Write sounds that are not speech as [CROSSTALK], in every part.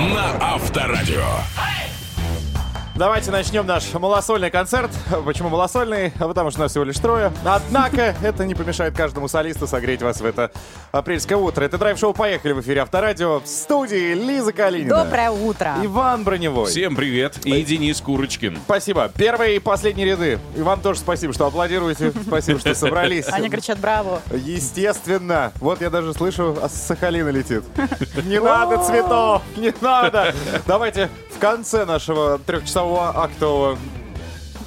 на Авторадио. Давайте начнем наш малосольный концерт. Почему малосольный? А Потому что нас всего лишь трое. Однако, это не помешает каждому солисту согреть вас в это апрельское утро. Это драйв-шоу «Поехали» в эфире Авторадио. В студии Лиза Калинина. Доброе утро. Иван Броневой. Всем привет. И Денис Курочкин. Спасибо. Первые и последние ряды. И вам тоже спасибо, что аплодируете. Спасибо, что собрались. Они кричат «Браво!» Естественно. Вот я даже слышу, а с Сахалина летит. [LAUGHS] Не надо цветов, не надо. Давайте конце нашего трехчасового актового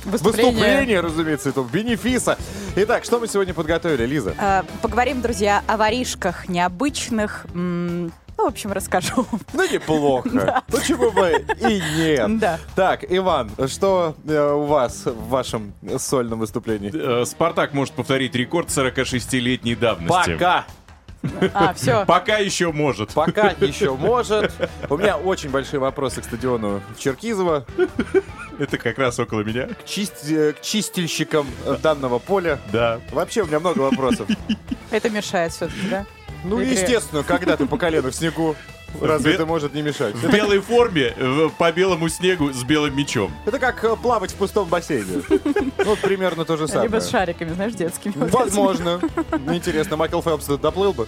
выступления, разумеется, этого бенефиса. Итак, что мы сегодня подготовили, Лиза? Э, Поговорим, друзья, о воришках необычных. М, Ну, в общем, расскажу. Ну, неплохо. [LAUGHS] Почему бы и нет? Да. Так, Иван, что э, у вас в вашем сольном выступлении? Э, Спартак может повторить рекорд 46-летней давности. Пока. А, все. Пока еще может. Пока еще может. У меня очень большие вопросы к стадиону в Черкизово, Это как раз около меня. к, чист- э, к чистильщикам э, данного поля. Да. Вообще у меня много вопросов. Это мешает все-таки, да? Ну, естественно, когда ты по колено в снегу, разве Бе- это может не мешать? В белой форме, по белому снегу с белым мечом. Это как э, плавать в пустом бассейне. Ну, [LAUGHS] вот примерно то же самое. Либо с шариками, знаешь, детскими. Возможно. [LAUGHS] Интересно, Майкл Фелпс тут доплыл бы.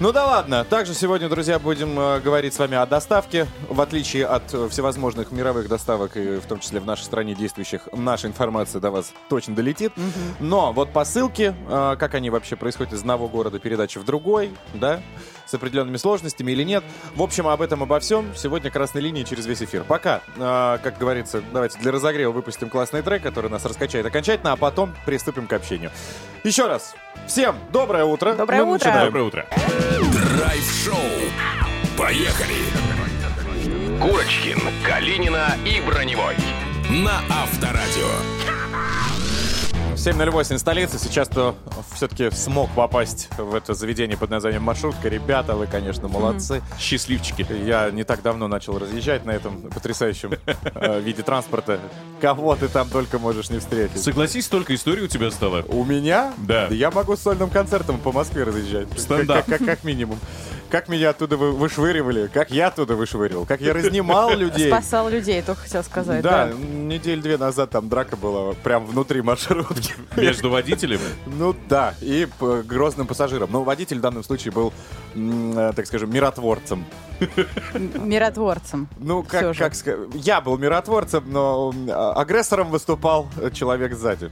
Ну да ладно. Также сегодня, друзья, будем э, говорить с вами о доставке. В отличие от э, всевозможных мировых доставок, и в том числе в нашей стране действующих, наша информация до вас точно долетит. Но вот посылки, как они вообще происходят из одного города передачи в другой, да, с определенными сложностями или нет. В общем, об этом, обо всем сегодня красной линии через весь эфир. Пока, э, как говорится, давайте для разогрева выпустим классный трек, который нас раскачает окончательно, а потом приступим к общению. Еще раз, всем доброе утро. Доброе Мы утро. начинаем. Доброе утро. Драйв-шоу. Поехали. Курочкин, Калинина и Броневой. На Авторадио. 7.08 столица. Сейчас то все-таки смог попасть в это заведение под названием «Маршрутка». Ребята, вы, конечно, молодцы. Счастливчики. Я не так давно начал разъезжать на этом потрясающем э, виде транспорта. Кого ты там только можешь не встретить. Согласись, столько историй у тебя стало. У меня? Да. Я могу с сольным концертом по Москве разъезжать. Стендап. Как, как- как минимум. Как меня оттуда вы- вышвыривали, как я оттуда вышвыривал, как я разнимал [LAUGHS] людей. Спасал людей, только хотел сказать. Да, Да. недель две назад там драка была прям внутри маршрутки. [LAUGHS] Между водителем. Ну да, и грозным пассажиром. Но водитель в данном случае был, э, так скажем, миротворцем. [LAUGHS] Миротворцем. Ну, как, как сказать, я был миротворцем, но а- агрессором выступал э, человек сзади,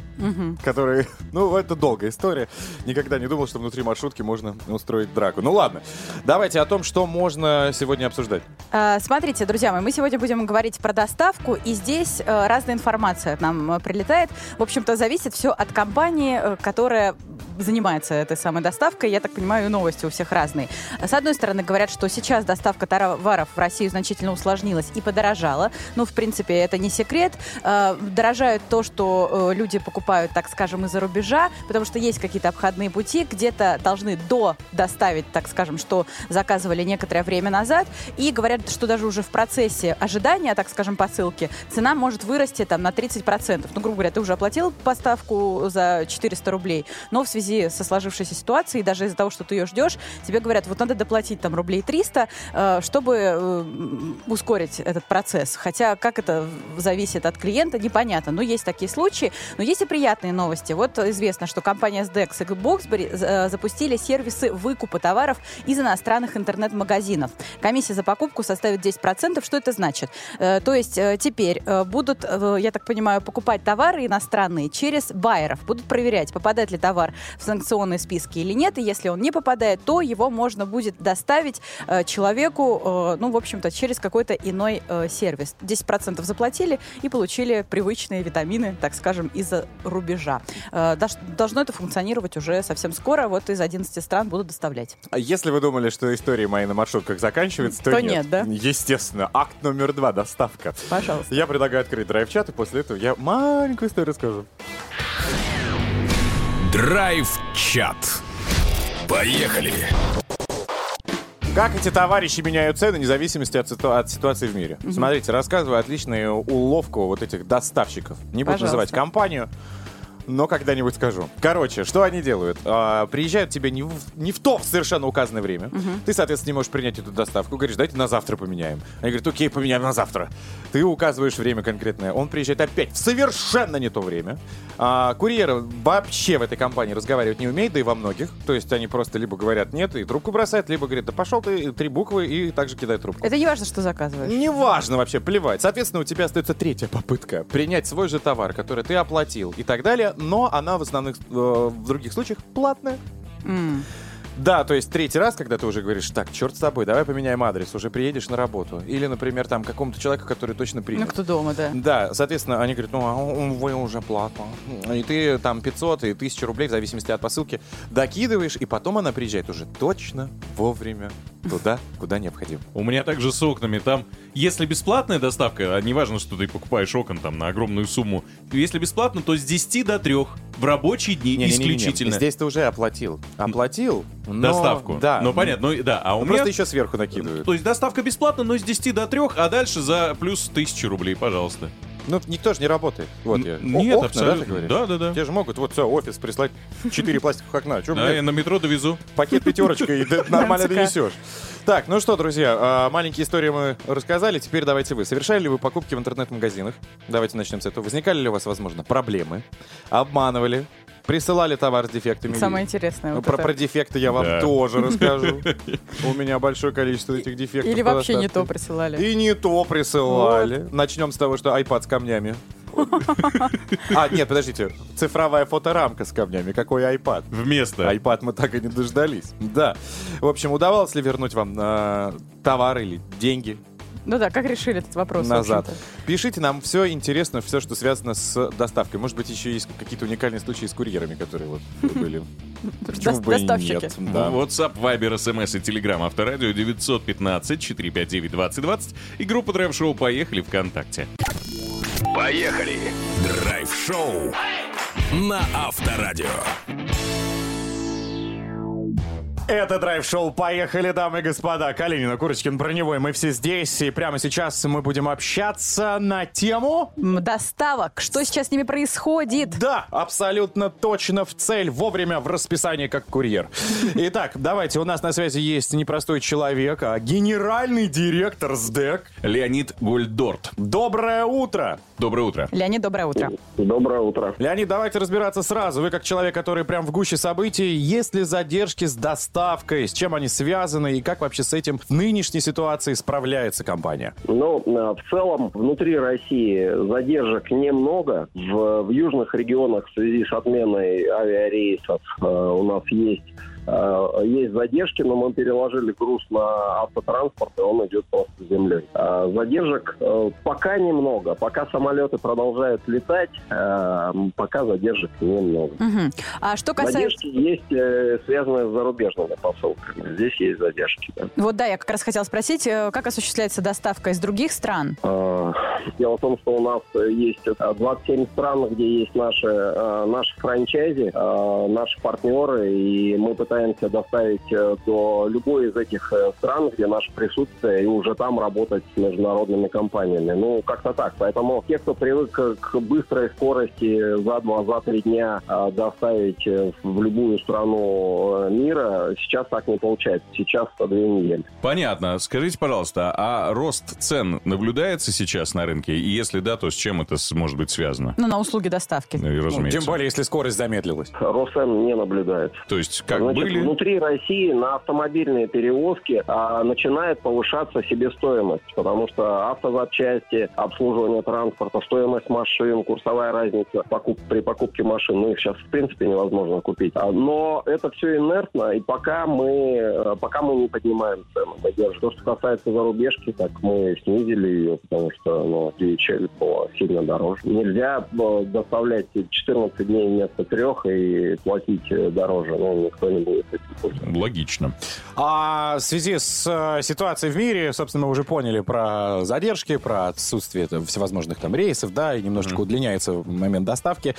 который, [LAUGHS] ну, это долгая история. Никогда не думал, что внутри маршрутки можно устроить драку. Ну ладно, давайте о том, что можно сегодня обсуждать. А, Смотрите, друзья мои, мы сегодня будем говорить про доставку, и здесь э, разная информация нам прилетает. В общем-то, зависит все от компании, которая занимается этой самой доставкой. Я так понимаю, новости у всех разные. С одной стороны, говорят, что сейчас доставка товаров в Россию значительно усложнилась и подорожала. Ну, в принципе, это не секрет. Э, Дорожают то, что э, люди покупают, так скажем, из-за рубежа, потому что есть какие-то обходные пути, где-то должны до доставить, так скажем, что заказывали некоторое время назад, и говорят, что даже уже в процессе ожидания, так скажем, посылки, цена может вырасти там на 30%. Ну, грубо говоря, ты уже оплатил поставку за 400 рублей, но в связи со сложившейся ситуацией, даже из-за того, что ты ее ждешь, тебе говорят, вот надо доплатить там рублей 300, э, чтобы э, ускорить этот процесс. Хотя как это зависит от клиента, непонятно. Но есть такие случаи. Но есть и приятные новости. Вот известно, что компания SDEX и Boxberry э, запустили сервисы выкупа товаров из иностранных интернет-магазинов. Комиссия за покупку составит 10%. Что это значит? Э, То есть теперь будут, я так понимаю, покупать товары иностранные через байеров. Будут проверять, попадает ли товар в санкционные списки или нет. И если он не попадает, то его можно будет доставить человеку, э, ну, в общем-то, через какой-то иной э, сервис. 10% заплатили и получили привычные витамины, так скажем, из-за рубежа. Э, Должно это функционировать уже совсем скоро. Вот из 11 стран будут доставлять. А Если вы думали, что истории мои на маршрутках заканчиваются, то, То нет, да? Естественно. Акт номер два. Доставка. Пожалуйста. Я предлагаю открыть драйв-чат, и после этого я маленькую историю расскажу. Драйв-чат. Поехали. Как эти товарищи меняют цены, вне зависимости от, ситу- от ситуации в мире? Смотрите, рассказываю отличную уловку вот этих доставщиков. Не буду Пожалуйста. называть компанию. Но когда-нибудь скажу. Короче, что они делают? А, приезжают тебе не в, не в то совершенно указанное время. Ты, соответственно, не можешь принять эту доставку. Говоришь, дайте на завтра поменяем. Они говорят, окей, поменяем на завтра. Ты указываешь время конкретное. Он приезжает опять в совершенно не то время. А, курьер вообще в этой компании разговаривать не умеет, да и во многих. То есть они просто либо говорят нет и трубку бросают, либо говорят, да пошел ты, три буквы, и также кидают трубку. Это не важно, что заказываешь. Неважно вообще, плевать. Соответственно, у тебя остается третья попытка принять свой же товар, который ты оплатил и так далее, но она в основных, э, в других случаях платная. М. Да, то есть третий раз, когда ты уже говоришь, так, черт с тобой, давай поменяем адрес, уже приедешь на работу. Или, например, там какому-то человеку, который точно Ну, принят. кто дома, да. Да, соответственно, они говорят, ну, а у- вы уже платно. И ты там 500 и 1000 рублей, в зависимости от посылки, докидываешь, и потом она приезжает уже точно вовремя туда, куда необходимо. У меня также с окнами. Там, если бесплатная доставка, а неважно, что ты покупаешь окон там на огромную сумму, если бесплатно, то с 10 до 3 в рабочие дни Не-не-не-не, исключительно. Здесь ты уже оплатил. Оплатил, но- Доставку. Да. Ну, понятно. Ну, да. А у Ну, меня... Просто еще сверху накидывают. То есть доставка бесплатна, но с 10 до 3, а дальше за плюс 1000 рублей, пожалуйста. Ну, никто же не работает. Вот я. Нет, О- окна, абсолютно. Да, ты говоришь? Да, да, да. Те же могут, вот все, офис прислать 4 пластиковых окна. Че, Да, я на метро довезу. пакет пятерочка и [LAUGHS] нормально МЦК. донесешь. Так, ну что, друзья, а, маленькие истории мы рассказали. Теперь давайте вы. Совершали ли вы покупки в интернет-магазинах? Давайте начнем с этого. Возникали ли у вас, возможно, проблемы? Обманывали? Присылали товар с дефектами? Самое интересное. Ну, вот про, это. про дефекты я вам Да. тоже расскажу. [LAUGHS] У меня большое количество этих дефектов. Или вообще не то присылали. И не то присылали. Начнем с того, что iPad с камнями. [LAUGHS] А, нет, подождите. Цифровая фоторамка с камнями. Какой iPad? Вместо. iPad мы так и не дождались. Да. В общем, удавалось ли вернуть вам э, товар или деньги Ну да, как решили этот вопрос? назад? Пишите нам все интересно, все, что связано с доставкой. Может быть, еще есть какие-то уникальные случаи с курьерами, которые вот были. [LAUGHS] Почему бы нет? Да. WhatsApp, Viber, SMS и Telegram Авторадио 915-459-2020 и группа Драйв Шоу «Поехали» ВКонтакте. Поехали! Драйв-шоу на Авторадио. Это драйв-шоу «Поехали, дамы и господа». Калинина, Курочкин, Броневой. Мы все здесь, и прямо сейчас мы будем общаться на тему... Доставок. Что сейчас с ними происходит? Да, абсолютно точно в цель, вовремя в расписании, как курьер. Итак, давайте, у нас на связи есть непростой человек, а генеральный директор СДЭК. Леонид Гольдорт. Доброе утро! Доброе утро. Леонид, доброе утро. Доброе утро. Леонид, давайте разбираться сразу. Вы как человек, который прям в гуще событий, есть ли задержки с доставкой, с чем они связаны и как вообще с этим в нынешней ситуации справляется компания? Ну, э, в целом, внутри России задержек немного. В, в южных регионах в связи с отменой авиарейсов э, у нас есть есть задержки, но мы переложили груз на автотранспорт, и он идет просто землей. А Задержек э, пока немного. Пока самолеты продолжают летать, э, пока задержек немного. Мгм. А что касается... Задержки есть, э, связанные с зарубежными посылками. Здесь есть задержки. да. Вот да, я как раз хотела спросить, э, как осуществляется доставка из других стран? Э, Дело в том, что у нас э, есть э, 27 стран, где есть наши, э, наши франчайзи, э, наши партнеры, и мы пытаемся доставить э, до любой из этих э, стран, где наше присутствие, и уже там работать с международными компаниями. Ну, как-то так. Поэтому те, кто привык к- быстрой скорости за два, за три дня э, доставить в любую страну мира, сейчас так не получается. Сейчас по две недели. Понятно. Скажите, пожалуйста, а рост цен наблюдается сейчас на рынке? И если да, то с чем это может быть связано? Ну, на услуги доставки. Ну, и Ну, разумеется. тем более, если скорость замедлилась. Росцен не наблюдается. То есть, как Значит, были... внутри России на автомобильные перевозки а, начинает повышаться себестоимость, потому что автозапчасти, обслуживание транспорта, стоимость машин, курсовая разница покуп- при покупке машин, ну их сейчас в принципе невозможно купить. А, Но это все инертно, и пока мы, э, пока мы не поднимаем цены, мы держим. То, что касается зарубежки, так мы снизили ее, потому что ну, DHL было сильно дороже. Нельзя э, доставлять 14 дней вместо трех и платить э, дороже, ну никто не будет этим. Логично. А в связи с э, ситуацией в мире, собственно, мы уже поняли про задержки, про отсутствие там, всевозможных там рейсов, да, и немножечко удлиняется момент доставки.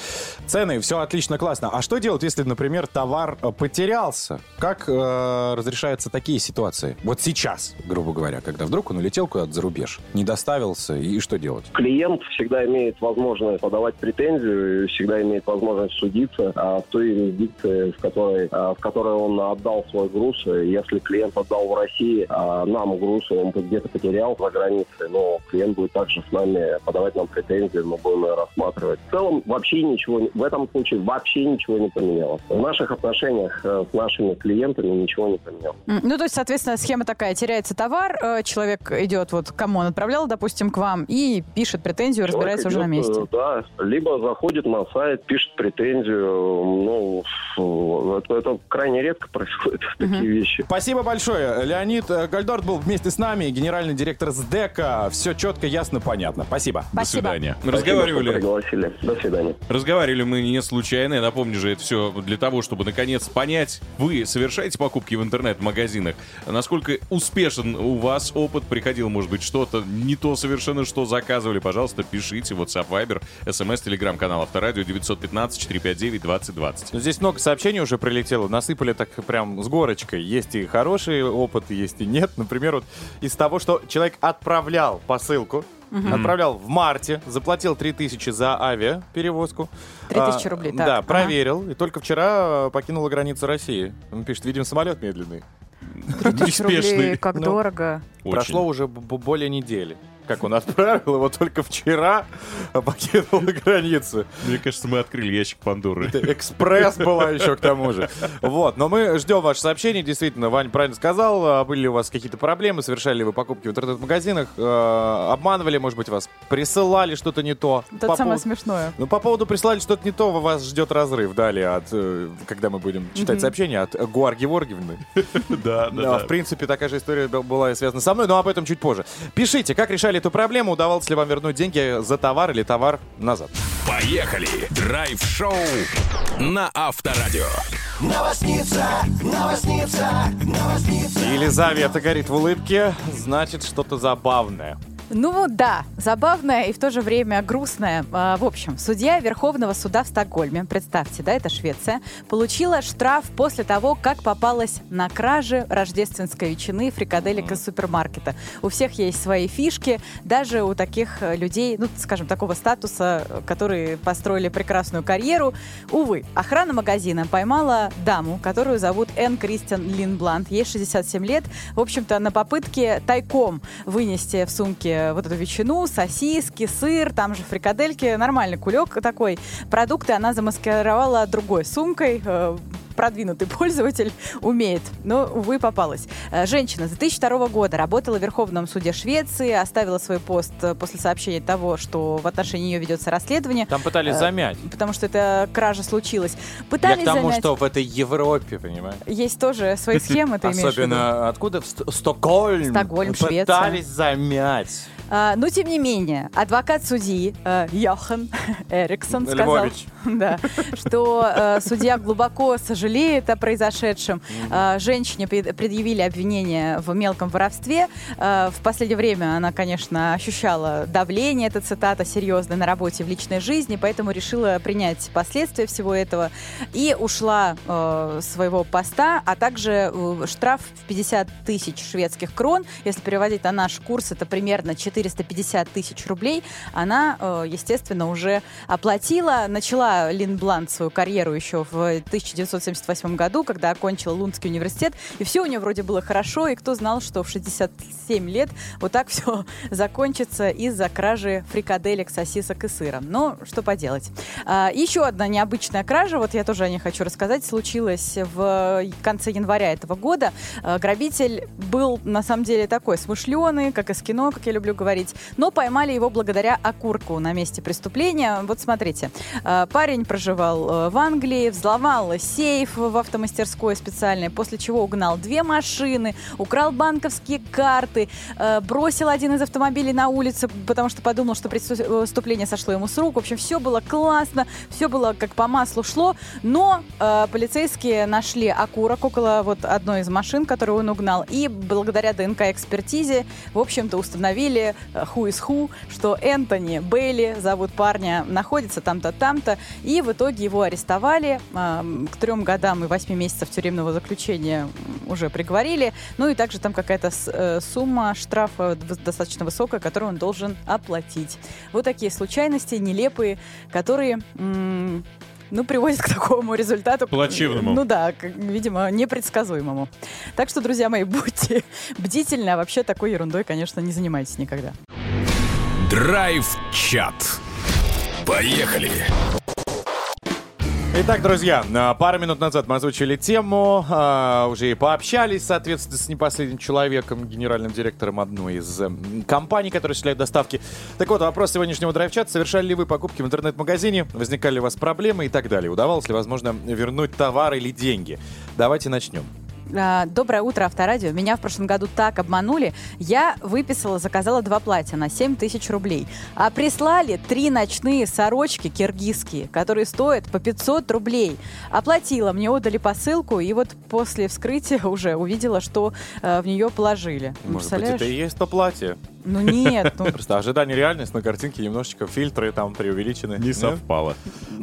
Цены, все отлично, классно. А что делать, если, например, товар э, потерялся? Как э, разрешаются такие ситуации? Вот сейчас, грубо говоря, когда вдруг он улетел куда-то за рубеж, не доставился, и что делать? Клиент всегда имеет возможность подавать претензию, всегда имеет возможность судиться а, в той юрисдикции, в которой, а, в которой он отдал свой груз. И Если клиент отдал в России, а нам груз, он где-то потерял за границей, но клиент будет также с нами подавать нам претензии, мы будем ее рассматривать. В целом вообще ничего, в этом случае вообще ничего не поменялось. В наших отношениях э, с нашими клиентами ничего не поменялось. Ну, то есть, соответственно, схема такая. Теряется товар, э, человек идет, вот кому он отправлял, допустим, к вам, и пишет претензию, разбирается уже на Человек идет, месте. э, Да, либо заходит на сайт, пишет претензию. Ну, это, это крайне редко происходят такие вещи. Спасибо большое. Леонид э, Гальдорт был вместе с нами, генеральный директор СДЭКа. Все четко, ясно, понятно. Спасибо. До Спасибо. свидания. Спасибо, Разговаривали. что пригласили. До свидания. Разговаривали мы не случайно. Я напомню же, это все для того, чтобы наконец понять, вы совершаете покупки в интернет-магазинах, насколько успешен у вас опыт, приходил, может быть, что-то не то совершенно, что заказывали, пожалуйста, пишите. WhatsApp, Viber, смс, телеграм-канал Авторадио 915-459-2020. Ну, Здесь много сообщений уже прилетело, насыпали так прям с горочкой. Есть и хороший опыт, есть и нет. Например, вот из того, что человек отправлял посылку, отправлял в марте, заплатил 3000 за авиаперевозку. 3000 А, рублей, так, Да, ага. проверил. И только вчера э, покинула границу России. Он пишет, видимо, самолет медленный. Тысяча рублей, Неспешный. как Ну, дорого. Очень. Прошло уже б- более недели. Как он отправил его только вчера, покинул [LAUGHS] границу. Мне кажется, мы открыли ящик Пандоры. Это экспресс была еще к тому же. Вот, но мы ждем ваше сообщение. Действительно, Вань правильно сказал. А Были ли у вас какие-то проблемы? Совершали ли вы покупки в интернет-магазинах? Э, Обманывали, может быть, вас? Присылали что-то не то? Это По самое смешное. Ну, по поводу прислали что-то не то, вас ждет разрыв далее, от, э, когда мы будем читать сообщение от Гуар Геворгиевны. [LAUGHS] Да, Да, в принципе, такая же история была и связана со мной, но об этом чуть позже. Пишите, как решали эту проблему, удавалось ли вам вернуть деньги за товар или товар назад. Поехали! Драйв-шоу на Авторадио. Елизавета горит в улыбке, значит, что-то забавное. Ну да, забавная и в то же время грустная. А, В общем, судья Верховного суда в Стокгольме, представьте, да, это Швеция, получила штраф после того, как попалась на краже рождественской ветчины фрикаделек из супермаркета. У всех есть свои фишки, даже у таких людей, ну, скажем, такого статуса, которые построили прекрасную карьеру. Увы, охрана магазина поймала даму, которую зовут Энн Кристиан Линбланд. Ей 67 лет. В общем-то, на попытке тайком вынести в сумке вот эту ветчину, сосиски, сыр, там же фрикадельки. Нормальный кулек такой. Продукты она замаскировала другой сумкой. Продвинутый пользователь умеет, но, увы, попалась. Э, Женщина с 2002 года работала в Верховном суде Швеции, оставила свой пост э, после сообщения того, что в отношении нее ведется расследование. Там пытались Э, замять. Потому что эта кража случилась. Я Пытались к тому, замять. что в этой Европе, понимаешь? Есть тоже свои схемы, ты имеешь? Особенно откуда? В Ст- Стокгольм. Стокгольм, Швеция. Пытались замять. А, но, тем не менее, адвокат судьи э, Йохан [LAUGHS] Эриксон сказал, [LAUGHS] да, что э, судья глубоко сожалеет о произошедшем. Э, женщине пред- предъявили обвинение в мелком воровстве. Э, в последнее время она, конечно, ощущала давление, это цитата, серьезное на работе в личной жизни, поэтому решила принять последствия всего этого и ушла э, своего поста, а также штраф в 50 тысяч шведских крон. Если переводить на наш курс, это примерно 450 тысяч рублей. Она, э, естественно, уже оплатила. Начала Лин Бланд свою карьеру еще в 1978 году, когда окончила Лундский университет. И все у нее вроде было хорошо. И кто знал, что в 67 лет вот так [LAUGHS] все закончится из-за кражи фрикаделек, сосисок и сыра. Но что поделать. А, еще одна необычная кража, вот я тоже о ней хочу рассказать, случилась в конце января этого года. А, Грабитель был, на самом деле, такой смышленый, как из кино, как я люблю говорить, говорить, но поймали его благодаря окурку на месте преступления. Вот смотрите, э, парень проживал э, в Англии, взломал сейф в автомастерской специальной, после чего угнал две машины, украл банковские карты, э, бросил один из автомобилей на улицу, потому что подумал, что преступление сошло ему с рук. В общем, все было классно, все было как по маслу шло, но э, полицейские нашли окурок около вот одной из машин, которую он угнал, и благодаря ДНК-экспертизе, в общем-то, установили э, who is who, что Энтони Бейли, зовут парня, находится там-то, там-то, и в итоге его арестовали, э, к трем годам и восьми месяцев тюремного заключения уже приговорили, ну и также там какая-то э, сумма штрафа достаточно высокая, которую он должен оплатить. Вот такие случайности нелепые, которые ну, приводит к такому результату. Плачевному. Ну да, как, видимо, непредсказуемому. Так что, друзья мои, [LAUGHS] будьте бдительны, а вообще такой ерундой, конечно, не занимайтесь никогда. Драйв-чат. Поехали! Итак, друзья, пару минут назад мы озвучили тему, а, уже и пообщались, соответственно, с непоследним человеком, генеральным директором одной из э, компаний, которая осуществляет доставки. Так вот, вопрос сегодняшнего драйв-чата. Совершали ли вы покупки в интернет-магазине? Возникали ли у вас проблемы и так далее? Удавалось ли, возможно, вернуть товар или деньги? Давайте начнем. А, доброе утро, Авторадио. Меня в прошлом году так обманули. Я выписала, заказала два платья на 7 тысяч рублей. А прислали три ночные сорочки киргизские, которые стоят по 500 рублей. Оплатила, мне отдали посылку, и вот после вскрытия [LAUGHS] уже увидела, что э, в нее положили. Может быть, это и есть то платье? Ну нет. Ну... [LAUGHS] Просто ожидание реальность на картинке немножечко фильтры там преувеличены. Не совпало.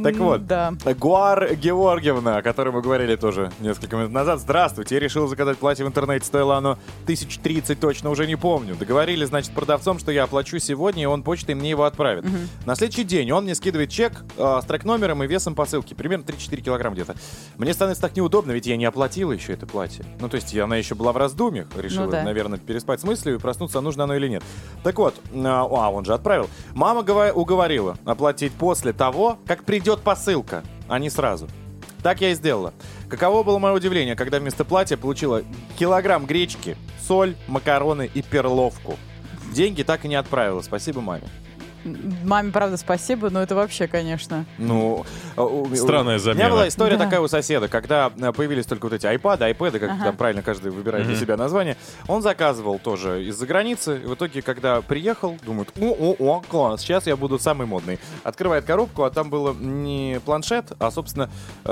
Так вот, да. Гуар Георгиевна, о которой мы говорили тоже несколько минут назад. Здравствуйте, я решил заказать платье в интернете. Стоило оно 1030, точно уже не помню. Договорились, значит, продавцом, что я оплачу сегодня, и он почтой мне его отправит. Угу. На следующий день он мне скидывает чек э, с трек-номером и весом посылки. Примерно 3-4 килограмм где-то. Мне становится так неудобно, ведь я не оплатила еще это платье. Ну, то есть она еще была в раздумьях. Решила, ну, да. наверное, переспать с мыслью и проснуться, нужно оно или нет. Так вот, а, а он же отправил. Мама уговорила оплатить после того, как придет посылка, а не сразу. Так я и сделала. Каково было мое удивление, когда вместо платья получила килограмм гречки, соль, макароны и перловку. Деньги так и не отправила. Спасибо маме. Маме, правда, спасибо, но это вообще, конечно. Ну, странная замена. У меня была история да. такая у соседа, когда э, появились только вот эти iPad, iPad, как ага. там правильно каждый выбирает mm-hmm. для себя название. Он заказывал тоже из-за границы. И в итоге, когда приехал, думает, о-о-о, класс, сейчас я буду самый модный. Открывает коробку, а там было не планшет, а, собственно, э,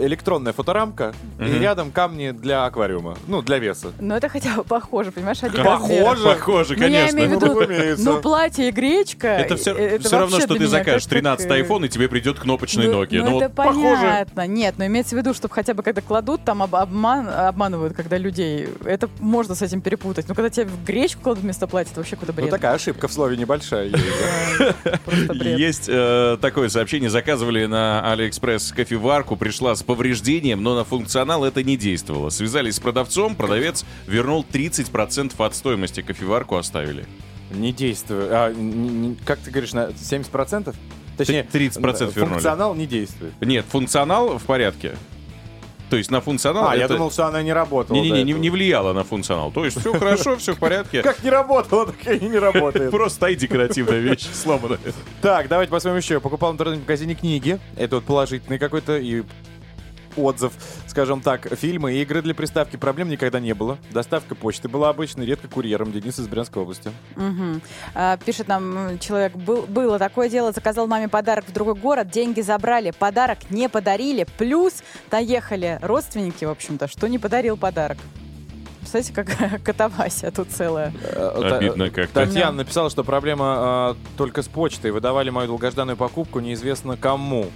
электронная фоторамка mm-hmm. и рядом камни для аквариума, ну, для веса. Ну, это хотя бы похоже, понимаешь, один Похоже? Похоже, конечно. Ну, я имею в виду, ну, платье и гречка, это все, это все равно, что ты закажешь 13 как... iPhone, и тебе придет кнопочный ну, Nokia. Ну, ну это вот понятно. Похоже. Нет, но имеется в виду, чтобы хотя бы когда кладут, там об, обман, обманывают, когда людей. Это можно с этим перепутать. Но когда тебе в гречку кладут вместо платья, это вообще куда бред. Ну такая ошибка в слове небольшая. [LAUGHS] Есть э, такое сообщение. Заказывали на Алиэкспресс кофеварку, пришла с повреждением, но на функционал это не действовало. Связались с продавцом, продавец вернул 30% от стоимости кофеварку оставили. Не действует. А, не, не, как ты говоришь, на 70%? Точнее, 30% вернули. Функционал не действует. Нет, функционал в порядке. То есть на функционал... А, это... я думал, что она не работала. Не-не-не, не, не влияла на функционал. То есть все хорошо, все в порядке. Как не работала, так и не работает. Просто стоит декоративная вещь, сломанная. Так, давайте посмотрим еще. Покупал в интернет-магазине книги. Это вот положительный какой-то и отзыв, скажем так, фильмы и игры для приставки проблем никогда не было. Доставка почты была обычной, редко курьером. Денис из Брянской области. Угу. А, пишет нам человек, был, было такое дело, заказал маме подарок в другой город, деньги забрали, подарок не подарили, плюс доехали родственники, в общем-то, что не подарил подарок. Представляете, как [LAUGHS] катавасия тут целая. Э, Обидно как-то. Татьяна написала, что проблема э, только с почтой. Выдавали мою долгожданную покупку неизвестно кому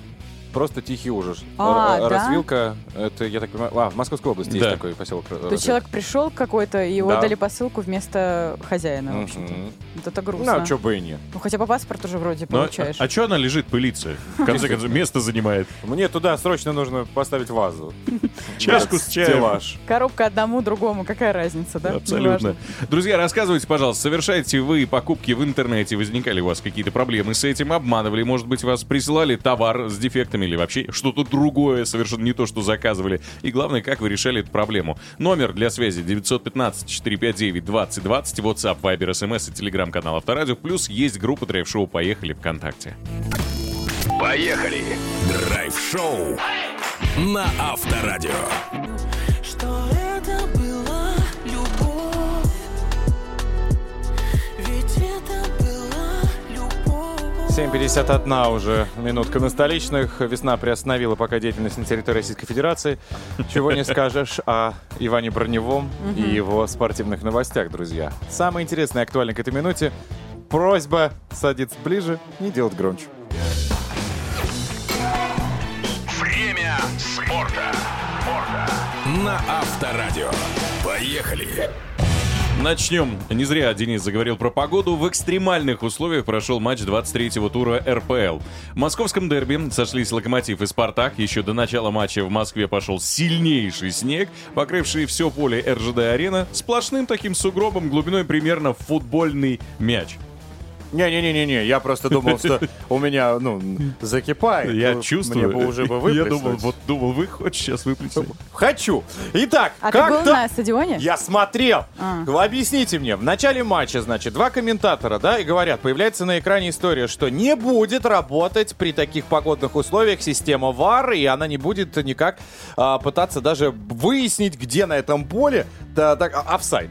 просто тихий ужас. А, Р- да? Развилка, это, я так понимаю, а, в Московской области да. есть такой поселок. То есть человек пришел какой-то, и его да. дали посылку вместо хозяина, в общем-то. Mm-hmm. Вот это грустно. Ну, а что бы и нет. Ну, хотя по паспорту уже вроде Но, получаешь. А, а что она лежит, пылиться? В конце концов, [LAUGHS] место занимает. Мне туда срочно нужно поставить вазу. [LAUGHS] Чашку с чаем. Коробка одному, другому, какая разница, да? Абсолютно. Друзья, рассказывайте, пожалуйста, совершаете вы покупки в интернете, возникали у вас какие-то проблемы с этим, обманывали, может быть, вас присылали товар с дефектами, заказчиками или вообще что-то другое, совершенно не то, что заказывали. И главное, как вы решали эту проблему. Номер для связи 915-459-2020, WhatsApp, Viber, SMS и телеграм-канал Авторадио. Плюс есть группа Драйв-шоу «Поехали» ВКонтакте. Поехали! Драйв-шоу на Авторадио. Что это была 7.51 уже минутка на столичных. Весна приостановила пока деятельность на территории Российской Федерации. Чего не скажешь о Иване Броневом и его спортивных новостях, друзья. Самое интересное и актуальное к этой минуте. Просьба садиться ближе, не делать громче. Время спорта. На Авторадио. Поехали! Начнем. Не зря Денис заговорил про погоду. В экстремальных условиях прошел матч 23-го тура РПЛ. В московском дерби сошлись Локомотив и Спартак. Еще до начала матча в Москве пошел сильнейший снег, покрывший все поле РЖД-арена сплошным таким сугробом глубиной примерно в футбольный мяч. Не-не-не-не, я просто думал, что у меня, ну, закипает. Я Ну, чувствую. Мне бы уже бы Я думал, вот думал, вы хоть сейчас выплеснуть. Хочу. Итак, А ты как был то- на стадионе? Я смотрел. А. Объясните мне. В начале матча, значит, два комментатора, да, и говорят, появляется на экране история, что не будет работать при таких погодных условиях система ВАР, и она не будет никак а, пытаться даже выяснить, где на этом поле да, так, а- офсайд.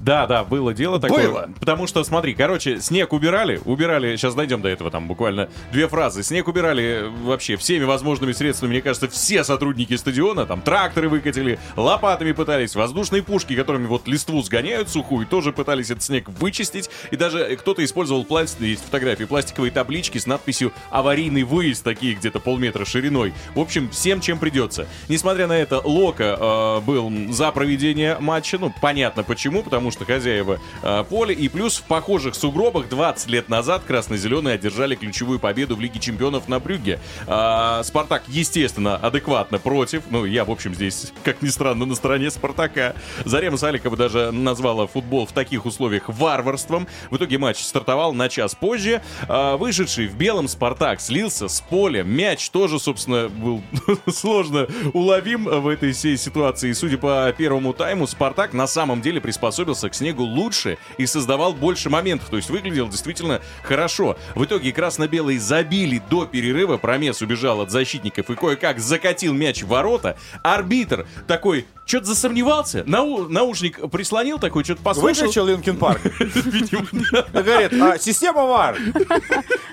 Да, да, было дело такое. Было. Потому что, смотри, короче, снег убирали, убирали, сейчас дойдем до этого, там буквально две фразы. Снег убирали э, вообще всеми возможными средствами, мне кажется, все сотрудники стадиона, там тракторы выкатили, лопатами пытались, воздушные пушки, которыми вот листву сгоняют сухую, тоже пытались этот снег вычистить. И даже э, кто-то использовал пластик, есть фотографии, пластиковые таблички с надписью «Аварийный выезд», такие где-то полметра шириной. В общем, всем, чем придется. Несмотря на это, Лока э, был за проведение матча, ну, понятно почему, потому что хозяева э, поля, и плюс в похожих сугробах 20 лет назад красно-зеленые одержали ключевую победу в Лиге чемпионов на Брюгге. А, Спартак, естественно, адекватно против, ну, я, в общем, здесь, как ни странно, на стороне Спартака. Зарема Саликова даже назвала футбол в таких условиях варварством. В итоге матч стартовал на час позже. А, вышедший в белом Спартак слился с поля. Мяч тоже, собственно, был [LAUGHS] сложно уловим в этой всей ситуации. Судя по первому тайму, Спартак на самом деле приспособился к снегу лучше и создавал больше моментов. То есть выглядел действительно хорошо. В итоге красно-белые забили до перерыва. Промес убежал от защитников и кое-как закатил мяч в ворота. Арбитр такой что-то засомневался, нау- наушник прислонил такой, что-то послушал. Выключил Linkin Park. [LAUGHS] [LAUGHS] Говорит, а, система VAR.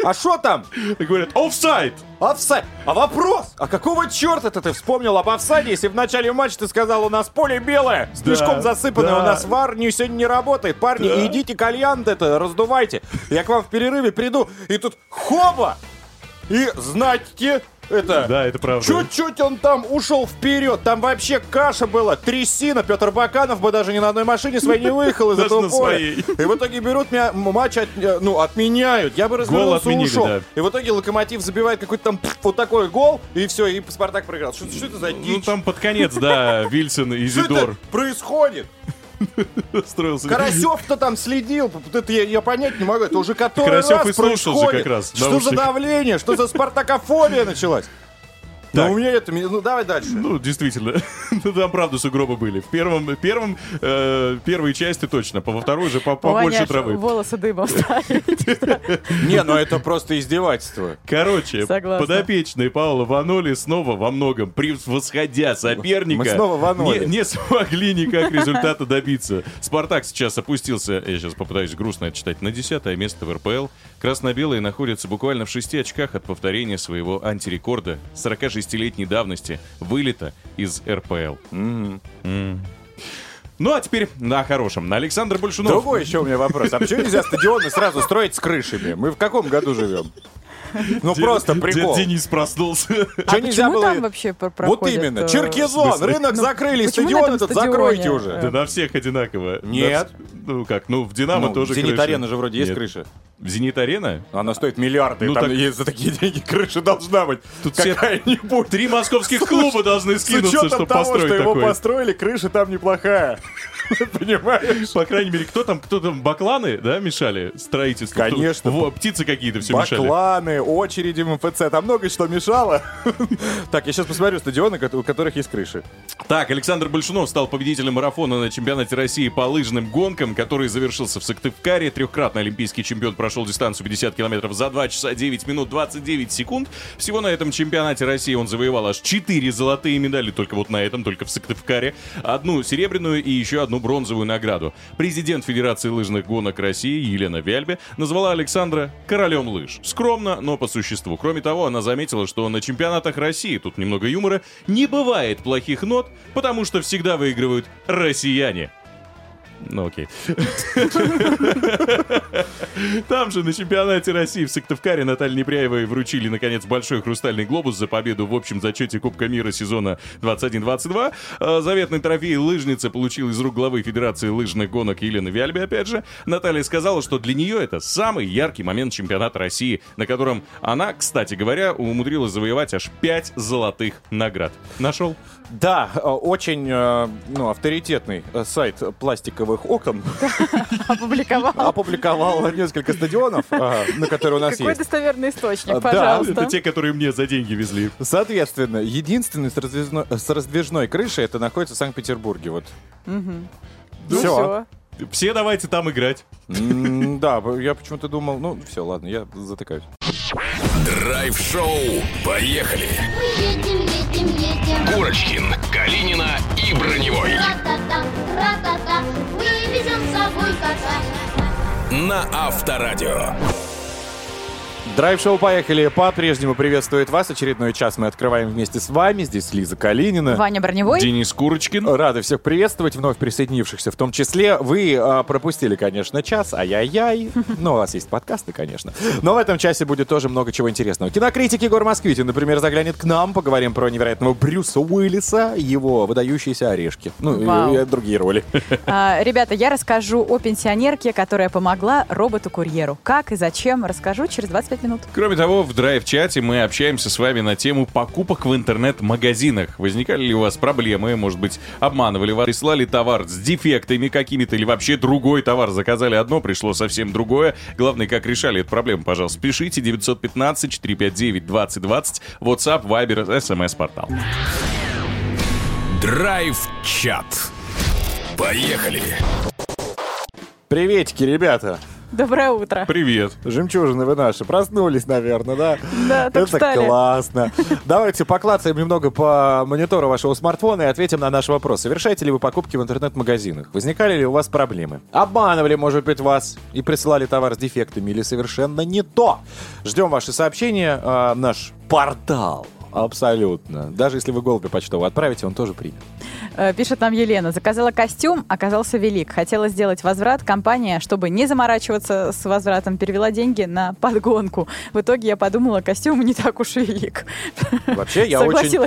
А что там? Говорят, офсайд! Офсайд. А вопрос? А какого черта ты вспомнил об офсайде, если в начале матча ты сказал, у нас поле белое, снежком засыпанное, да. у нас VAR не, сегодня не работает. Парни, идите кальян это, раздувайте. Я к вам в перерыве приду, и тут хоба! И знаете, это... Да, это правда. Чуть-чуть он там ушел вперед. Там вообще каша была, трясина. Петр Баканов бы даже ни на одной машине своей не выехал из этого поля. И в итоге берут меня, матч от- э, ну, отменяют. Я бы развернулся и ушел. да. И в итоге Локомотив забивает какой-то там вот такой гол, и все, и Спартак проиграл. Что, что это за Ну, дичь? там под конец, да, [LAUGHS] Вильсон и что это Зидор происходит? [LAUGHS] строился. Карасев-то там следил. Вот Это я, я понять не могу. Это уже который Карасев раз и слушал же происходит. как раз Что за давление? Что за спартакофобия началась? Так. Ну, у меня это... Ну, давай дальше. Ну, действительно. [LAUGHS] Ну, там, правда, сугробы были. В первом, первом э, первой части точно, по во второй же по- побольше Ваня травы. волосы дымом ставит. [LAUGHS] Не, ну это просто издевательство. Короче, Согласна. подопечные Паула Ваноли снова во многом превосходя соперника. Мы снова Ваноли. Не, не смогли никак результата добиться. Спартак сейчас опустился, я сейчас попытаюсь грустно это читать, на десятое место в РПЛ. Красно-белые находятся буквально в шести очках от повторения своего антирекорда 46-летней давности вылета из РПЛ. М. Ну а теперь на хорошем. На Александр Большунов. Другой еще у меня вопрос. А почему нельзя стадионы сразу строить с крышами? Мы в каком году живем? Ну Дед- просто дед прикол. Денис проснулся. А нельзя почему было- там вообще про- Вот проходит, именно. э, Черкизон, рынок Ну, закрыли, стадион этот стадионе? закройте уже. Да на всех одинаково. Нет. Ну как, ну в «Динамо» Ну, тоже Зенит-арена крыша. же вроде есть Нет. крыша. В «Зенит-арена»? Она стоит миллиарды. Ну, там так- есть за такие деньги крыша должна быть. Тут какая-нибудь. Три московских клуба должны скинуться, чтобы того, построить что его построили, крыша там неплохая. [LAUGHS] Понимаешь? По крайней мере, кто там, кто там, бакланы, да, мешали строительству? Конечно. Во, птицы какие-то все мешали. Бакланы, очереди в МФЦ, там много что мешало. [LAUGHS] Так, я сейчас посмотрю стадионы, у которых есть крыши. Так, Александр Большунов стал победителем марафона на чемпионате России по лыжным гонкам, который завершился в Сыктывкаре. Трехкратный олимпийский чемпион прошел дистанцию 50 километров за 2 часа 9 минут 29 секунд. Всего на этом чемпионате России он завоевал аж 4 золотые медали, только вот на этом, только в Сыктывкаре. Одну серебряную и еще одну бронзовую награду. Президент Федерации лыжных гонок России Елена Вяльбе назвала Александра королем лыж. Скромно, но по существу. Кроме того, она заметила, что на чемпионатах России, тут немного юмора, не бывает плохих нот, потому что всегда выигрывают россияне. Ну окей. [LAUGHS] Там же на чемпионате России в Сыктывкаре Наталье Непряевой вручили, наконец, большой хрустальный глобус за победу в общем зачете Кубка мира сезона 21-22. А, Заветный трофей лыжница получил из рук главы Федерации лыжных гонок Елены Вяльби, опять же. Наталья сказала, что для нее это самый яркий момент чемпионата России, на котором она, кстати говоря, умудрилась завоевать аж 5 золотых наград. Нашел? Да, э, очень э, ну, авторитетный э, сайт пластиковых окон [LAUGHS] Опубликовал. опубликовал несколько стадионов, на которые у нас Какой есть. достоверный А, источник, да, пожалуйста. Это те, которые мне за деньги везли. Соответственно, единственный с раздвижной, с раздвижной крышей это находится в Санкт-Петербурге. Вот. Ну Всё. всё. Все давайте там играть. М, Да, я почему-то думал, ну все, ладно, я затыкаюсь. Драйв-шоу. Поехали. Едем, едем, едем. Курочкин, Калинина и Броневой. Ра-та-та, ра-та-та, вывезем с собой кота. На Авторадио. Драйв-шоу «Поехали» по-прежнему приветствует вас. Очередной час мы открываем вместе с вами. Здесь Лиза Калинина. Ваня Броневой. Денис Курочкин. Рады всех приветствовать, вновь присоединившихся в том числе. Вы а, пропустили, конечно, час, ай-яй-яй. [LAUGHS] Ну, у вас есть подкасты, конечно. Но в этом часе будет тоже много чего интересного. Кинокритик Егор Москвитин, например, заглянет к нам. Поговорим про невероятного Брюса Уиллиса, его выдающиеся орешки. Ну, Вау. и, и другие роли. [LAUGHS] А, Ребята, я расскажу о пенсионерке, которая помогла роботу-курьеру. Как и зачем, расскажу через 25 минут. Кроме того, в драйв-чате мы общаемся с вами на тему покупок в интернет-магазинах. Возникали ли у вас проблемы, может быть, обманывали вас, прислали товар с дефектами какими-то или вообще другой товар, заказали одно, пришло совсем другое. Главное, как решали эту проблему, пожалуйста, пишите 915-459-2020, WhatsApp, Viber, SMS-портал. Драйв-чат. Поехали. Приветики, ребята. Доброе утро. Привет. Жемчужины вы наши. Проснулись, наверное, да? Да, только Это встали. классно. Давайте поклацаем немного по монитору вашего смартфона и ответим на наш вопрос. Совершаете ли вы покупки в интернет-магазинах? Возникали ли у вас проблемы? Обманывали, может быть, вас и присылали товар с дефектами или совершенно не то? Ждем ваши сообщения. а, наш портал. Абсолютно. Даже если вы голубя почтового отправите, он тоже принят. Э, Пишет нам Елена. Заказала костюм, оказался велик. Хотела сделать возврат. Компания, чтобы не заморачиваться с возвратом, перевела деньги на подгонку. В итоге я подумала, костюм не так уж и велик. Вообще, я [LAUGHS] очень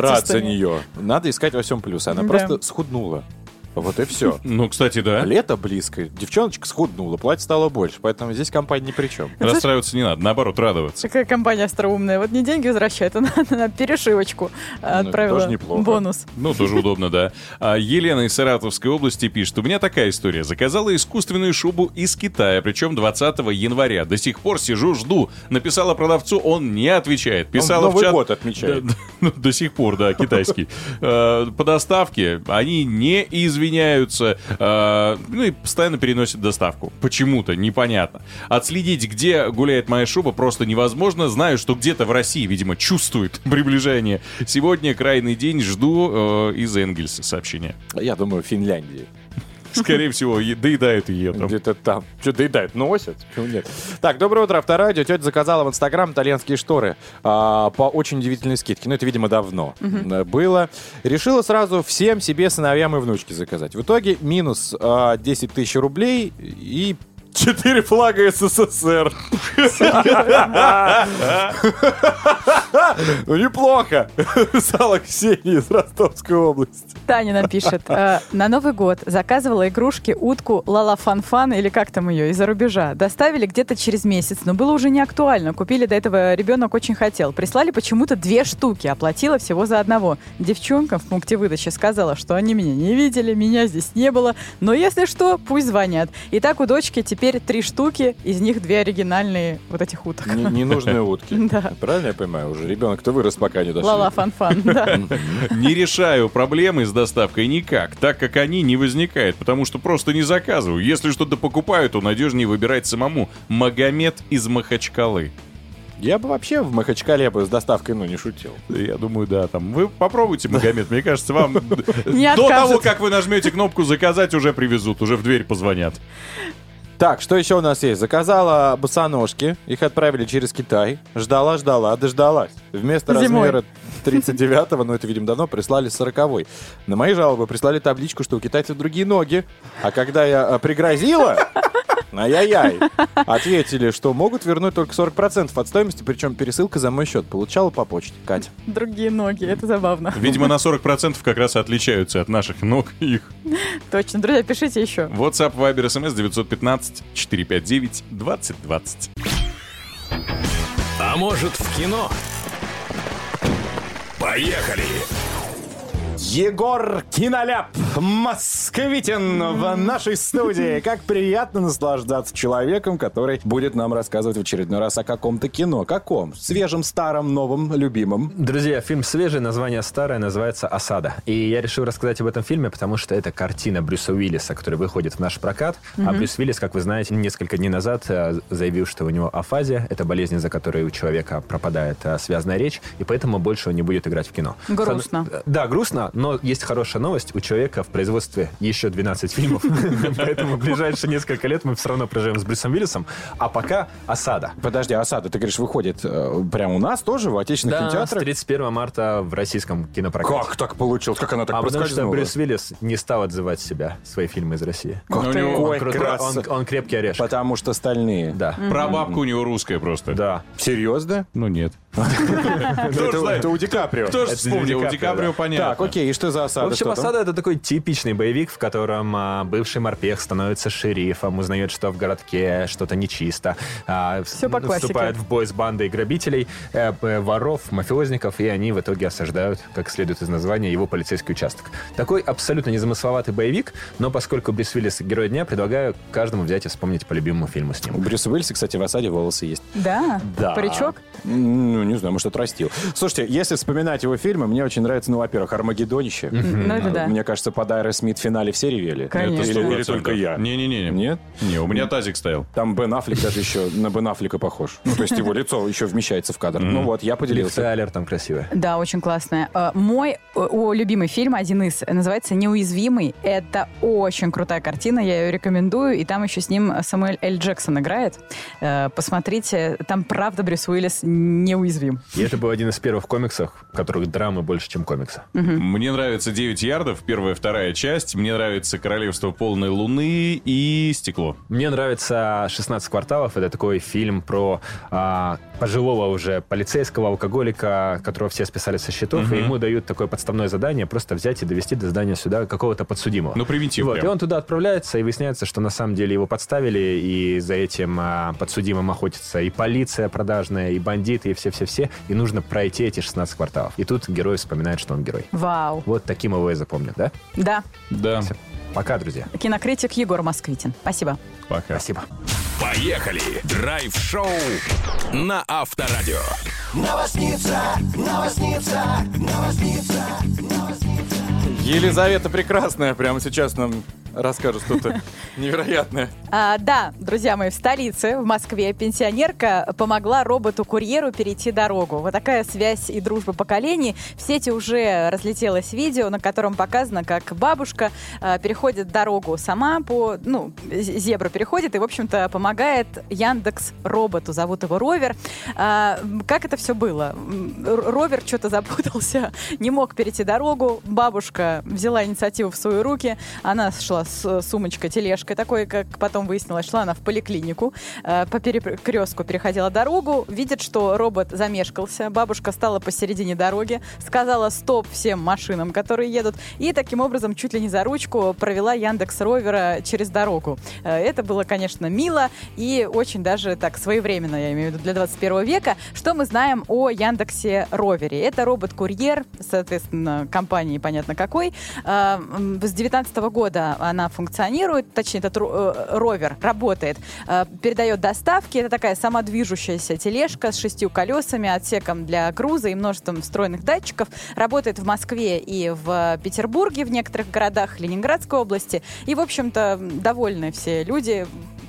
рад за нее. Надо искать во всем плюсы. Она Да. просто схуднула. Вот и все. [LAUGHS] Ну, кстати, да. Лето близко, девчоночка схуднула, платье стало больше, поэтому здесь компания ни при чем. Расстраиваться не надо, наоборот, радоваться. Какая компания остроумная. Вот не деньги возвращает, она [LAUGHS] на перешивочку э, Ну, отправила тоже неплохо. бонус. Ну, тоже [LAUGHS] удобно, да. А Елена из Саратовской области пишет. У меня такая история. Заказала искусственную шубу из Китая, причем 20 января. До сих пор сижу, жду. Написала продавцу, он не отвечает. Писала Он в Новый чат... год отмечает. До сих пор, да, китайский. Э, По доставке они не извиняются, э, ну и постоянно переносят доставку. Почему-то, непонятно. Отследить, где гуляет моя шуба, просто невозможно. Знаю, что где-то в России, видимо, чувствует [LAUGHS] приближение. Сегодня крайний день, жду э, из Энгельса сообщения. Я думаю, Финляндии. [LAUGHS] Скорее всего, е- доедают ее там. Где-то там. Что, доедают? Носят? Почему нет? Так, доброе утро, авторадио. Тетя заказала в Инстаграм итальянские шторы а, по очень удивительной скидке. Ну, это, видимо, давно э, было. Решила сразу всем себе, сыновьям и внучке заказать. В итоге минус а, 10 тысяч рублей и Четыре флага СССР. Ну, неплохо. Писала Ксения из Ростовской области. Таня нам пишет. э, На Новый год заказывала игрушки утку Лала Фанфан или как там ее из-за рубежа. Доставили где-то через месяц, но было уже не актуально. Купили до этого, ребенок очень хотел. Прислали почему-то две штуки, оплатила всего за одного. Девчонка в пункте выдачи сказала, что они меня не видели, меня здесь не было, но если что, пусть звонят. И так у дочки теперь три штуки, из них две оригинальные вот этих уток. Не- Ненужные [LAUGHS] утки. Да. Правильно я понимаю? Уже ребенок-то вырос, пока не дошли. Лала Фанфан, да. [LAUGHS] Не решаю проблемы с доставкой никак, так как они не возникают, потому что просто не заказываю. Если что-то покупаю, то надежнее выбирать самому. Магомед из Махачкалы. Я бы вообще в Махачкале бы с доставкой, ну, не шутил. Я думаю, да, там. Вы попробуйте, Магомед. Мне кажется, вам [LAUGHS] до того, как вы нажмете кнопку заказать, уже привезут, уже в дверь позвонят. Так, что еще у нас есть? Заказала босоножки, их отправили через Китай. Ждала, ждала, дождалась. Вместо Зимой. размера 39-го, ну это, видимо, давно, прислали 40-й. На мои жалобы прислали табличку, что у китайцев другие ноги. А когда я а, пригрозила, ай-яй-яй, ответили, что могут вернуть только 40% от стоимости, причем пересылка за мой счет. Получала по почте. Катя. Другие ноги, это забавно. Видимо, на 40% как раз отличаются от наших ног их. Точно. Друзья, пишите еще. WhatsApp, Viber, SMS 915 459 2020. А может в кино? Поехали! Егор Киноляп, Москвитин в нашей студии. Как приятно наслаждаться человеком, который будет нам рассказывать в очередной раз о каком-то кино. Каком? Свежем, старом, новом, любимом. Друзья, фильм свежий, название старое, называется «Осада». И я решил рассказать об этом фильме, потому что это картина Брюса Уиллиса, который выходит в наш прокат. А Брюс Уиллис, как вы знаете, несколько дней назад э, заявил, что у него афазия. Это болезнь, из-за которой у человека пропадает э, связная речь, и поэтому больше он не будет играть в кино. Грустно. Хон- Да, грустно, но есть хорошая новость. У человека в производстве еще 12 фильмов, [LAUGHS] поэтому в ближайшие несколько лет мы все равно проживем с Брюсом Уиллисом. А пока «Осада». Подожди, Осада, ты говоришь, выходит э, прямо у нас тоже, в отечественных Да, кинотеатрах? 31 марта в российском кинопрокате. Как так получилось? Как она так а потому что? Брюс Уиллис не стал отзывать себя, свои фильмы из России. Как Ну, ты? Он, крепкий орешек. Потому что стальные. Да. Прабабка у него русская просто. Да. Серьезно? Ну нет. Это, у Ди Каприо. Кто же вспомнил? У Ди Каприо, понятно. Так, окей, и что за осада? В общем? «Осада» — это такой типичный боевик, в котором а, бывший морпех становится шерифом, узнает, что в городке что-то нечисто, а, Всё по классике. вступает в бой с бандой грабителей, э, п- воров, мафиозников, и они в итоге осаждают, как следует из названия, его полицейский участок. Такой абсолютно незамысловатый боевик, но поскольку Брюс Уиллис — герой дня, предлагаю каждому взять и вспомнить по любимому фильму с У ним. Брюса Уиллиса, кстати, в осаде волосы есть. Да? Да. Паричок? Ну, не знаю, может, отрастил. Слушайте, если вспоминать его фильмы, мне очень нравится, ну, во-первых, «Армагеддонище». Ну, это да. Мне кажется, под Аэросмит в финале все ревели. Конечно. Или, или только я. Не-не-не. Нет? Не, у меня тазик стоял. Там Бен Аффлек даже еще на Бен Аффлека похож. Ну, то есть его лицо еще вмещается в кадр. Ну вот, я поделился. Тайлер там красивая. Да, очень классная. Э, Мой э, любимый фильм, один из, называется «Неуязвимый». Это очень крутая картина, я ее рекомендую. И там еще с ним Самуэль Эль Джексон играет. Э, Посмотрите, там правда Брюс Уиллис неуязвим. И это был один из первых комиксов, в которых драмы больше, чем комикса. Мне нравится 9 ярдов, первая, вторая часть. Мне нравится Королевство полной луны и Стекло. Мне нравится «16 кварталов». Это такой фильм про а, пожилого уже полицейского алкоголика, которого все списали со счетов, и ему дают такое подставное задание просто взять и довести до здания суда какого-то подсудимого. Ну, примитив Вот, прям. и он туда отправляется, и выясняется, что на самом деле его подставили, и за этим а, подсудимым охотится и полиция продажная, и бандиты, и все-все-все, и нужно пройти эти 16 кварталов. И тут герой вспоминает, что он герой. Вау. Вот таким его и запомню, да? Да. Да, Пока, друзья. Кинокритик Егор Москвитин. Спасибо. пока. Спасибо. Поехали! Драйв-шоу на Авторадио. Елизавета Прекрасная прямо сейчас нам расскажет что-то [LAUGHS] невероятное. А, да, друзья мои, в столице, в Москве, пенсионерка помогла роботу-курьеру перейти дорогу. Вот такая связь и дружба поколений. В сети уже разлетелось видео, на котором показано, как бабушка а, переходит дорогу сама по, ну, зебра переходит и, в общем-то, помогает Яндекс роботу. Зовут его Ровер. А, как это все было? Ровер что-то запутался, [LAUGHS] не мог перейти дорогу. Бабушка взяла инициативу в свои руки. Она шла с сумочкой, тележкой такой, как потом выяснилось, шла она в поликлинику, э, по перекрестку переходила дорогу, видит, что робот замешкался, бабушка стала посередине дороги, сказала стоп всем машинам, которые едут, и таким образом чуть ли не за ручку провела Яндекс Ровера через дорогу. Э, Это было, конечно, мило и очень даже так своевременно, я имею в виду, для 21 века. Что мы знаем о Яндексе Ровере? Это робот-курьер, соответственно, компании понятно какой. Э, м, С 2019 года она функционирует, точнее, этот э, ровер работает, э, передает доставки. Это такая самодвижущаяся тележка с шестью колесами, отсеком для груза и множеством встроенных датчиков. Работает в Москве и в Петербурге, в некоторых городах Ленинградской области. И, в общем-то, довольны все люди.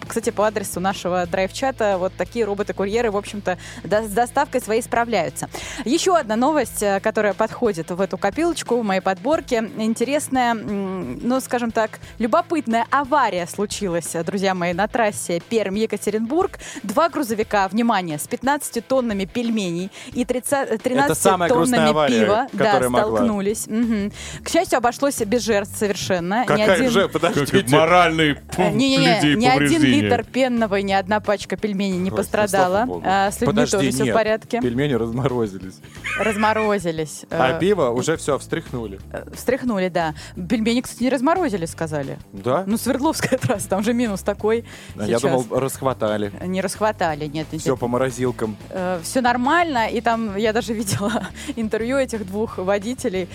Кстати, по адресу нашего драйв-чата вот такие роботы-курьеры, в общем-то, до- с доставкой своей справляются. Еще одна новость, э, которая подходит в эту копилочку в моей подборке. Интересная, ну, скажем так, любопытная авария случилась, э, друзья мои, на трассе Пермь-Екатеринбург. Два грузовика, внимание, с 15 тоннами пельменей и 30, 13 самая грустная тоннами авария, пива да, столкнулись. Мгм. К счастью, обошлось без жертв совершенно. Ни Какая один- же, Как подождите. моральный Э, Не-не-не, людей ни один повреждения. Литр пенного и ни одна пачка пельменей не Ой, пострадала. А, С людьми Подожди, тоже все в порядке. Пельмени разморозились. Разморозились. А Э, пиво уже все встряхнули. э, Встряхнули, да. Пельмени, кстати, не разморозили, сказали. Да? Ну, Свердловская [LAUGHS] трасса, там же минус такой. А Я думал, расхватали. Не расхватали, нет. Все по морозилкам. все нормально, и там я даже [LAUGHS] видела интервью этих двух водителей.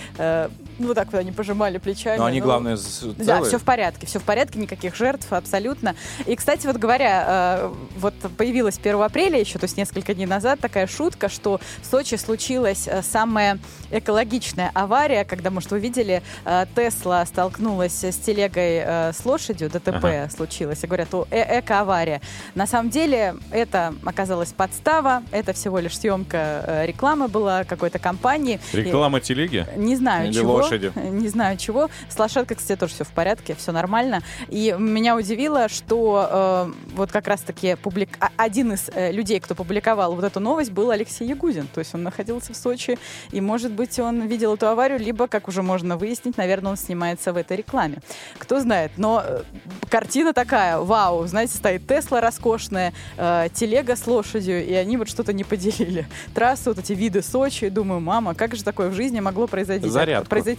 Ну, так вот они пожимали плечами. Но они, ну, главное, с- Да, целые. все в порядке, все в порядке, никаких жертв абсолютно. И, кстати, вот говоря, э, вот появилась 1 апреля еще, то есть несколько дней назад, такая шутка, что в Сочи случилась э, самая экологичная авария, когда, может, вы видели, э, Тесла столкнулась с телегой с лошадью, ДТП Ага. случилось, и говорят, о, э- эко-авария. На самом деле это оказалась подстава, это всего лишь съемка рекламы была какой-то компании. И- Реклама телеги? не знаю Или чего. Лошади. Не знаю чего. С лошадкой, кстати, тоже все в порядке, все нормально. И меня удивило, что э, вот как раз-таки публик... а- один из э, людей, кто публиковал вот эту новость, был Алексей Ягудин. То есть он находился в Сочи, и, может быть, он видел эту аварию, либо, как уже можно выяснить, наверное, он снимается в этой рекламе. Кто знает. Но э, картина такая, вау, знаете, стоит Тесла роскошная, э, телега с лошадью, и они вот что-то не поделили. Трассу, вот эти виды Сочи, думаю, мама, как же такое в жизни могло произойти? Зарядку. произойти?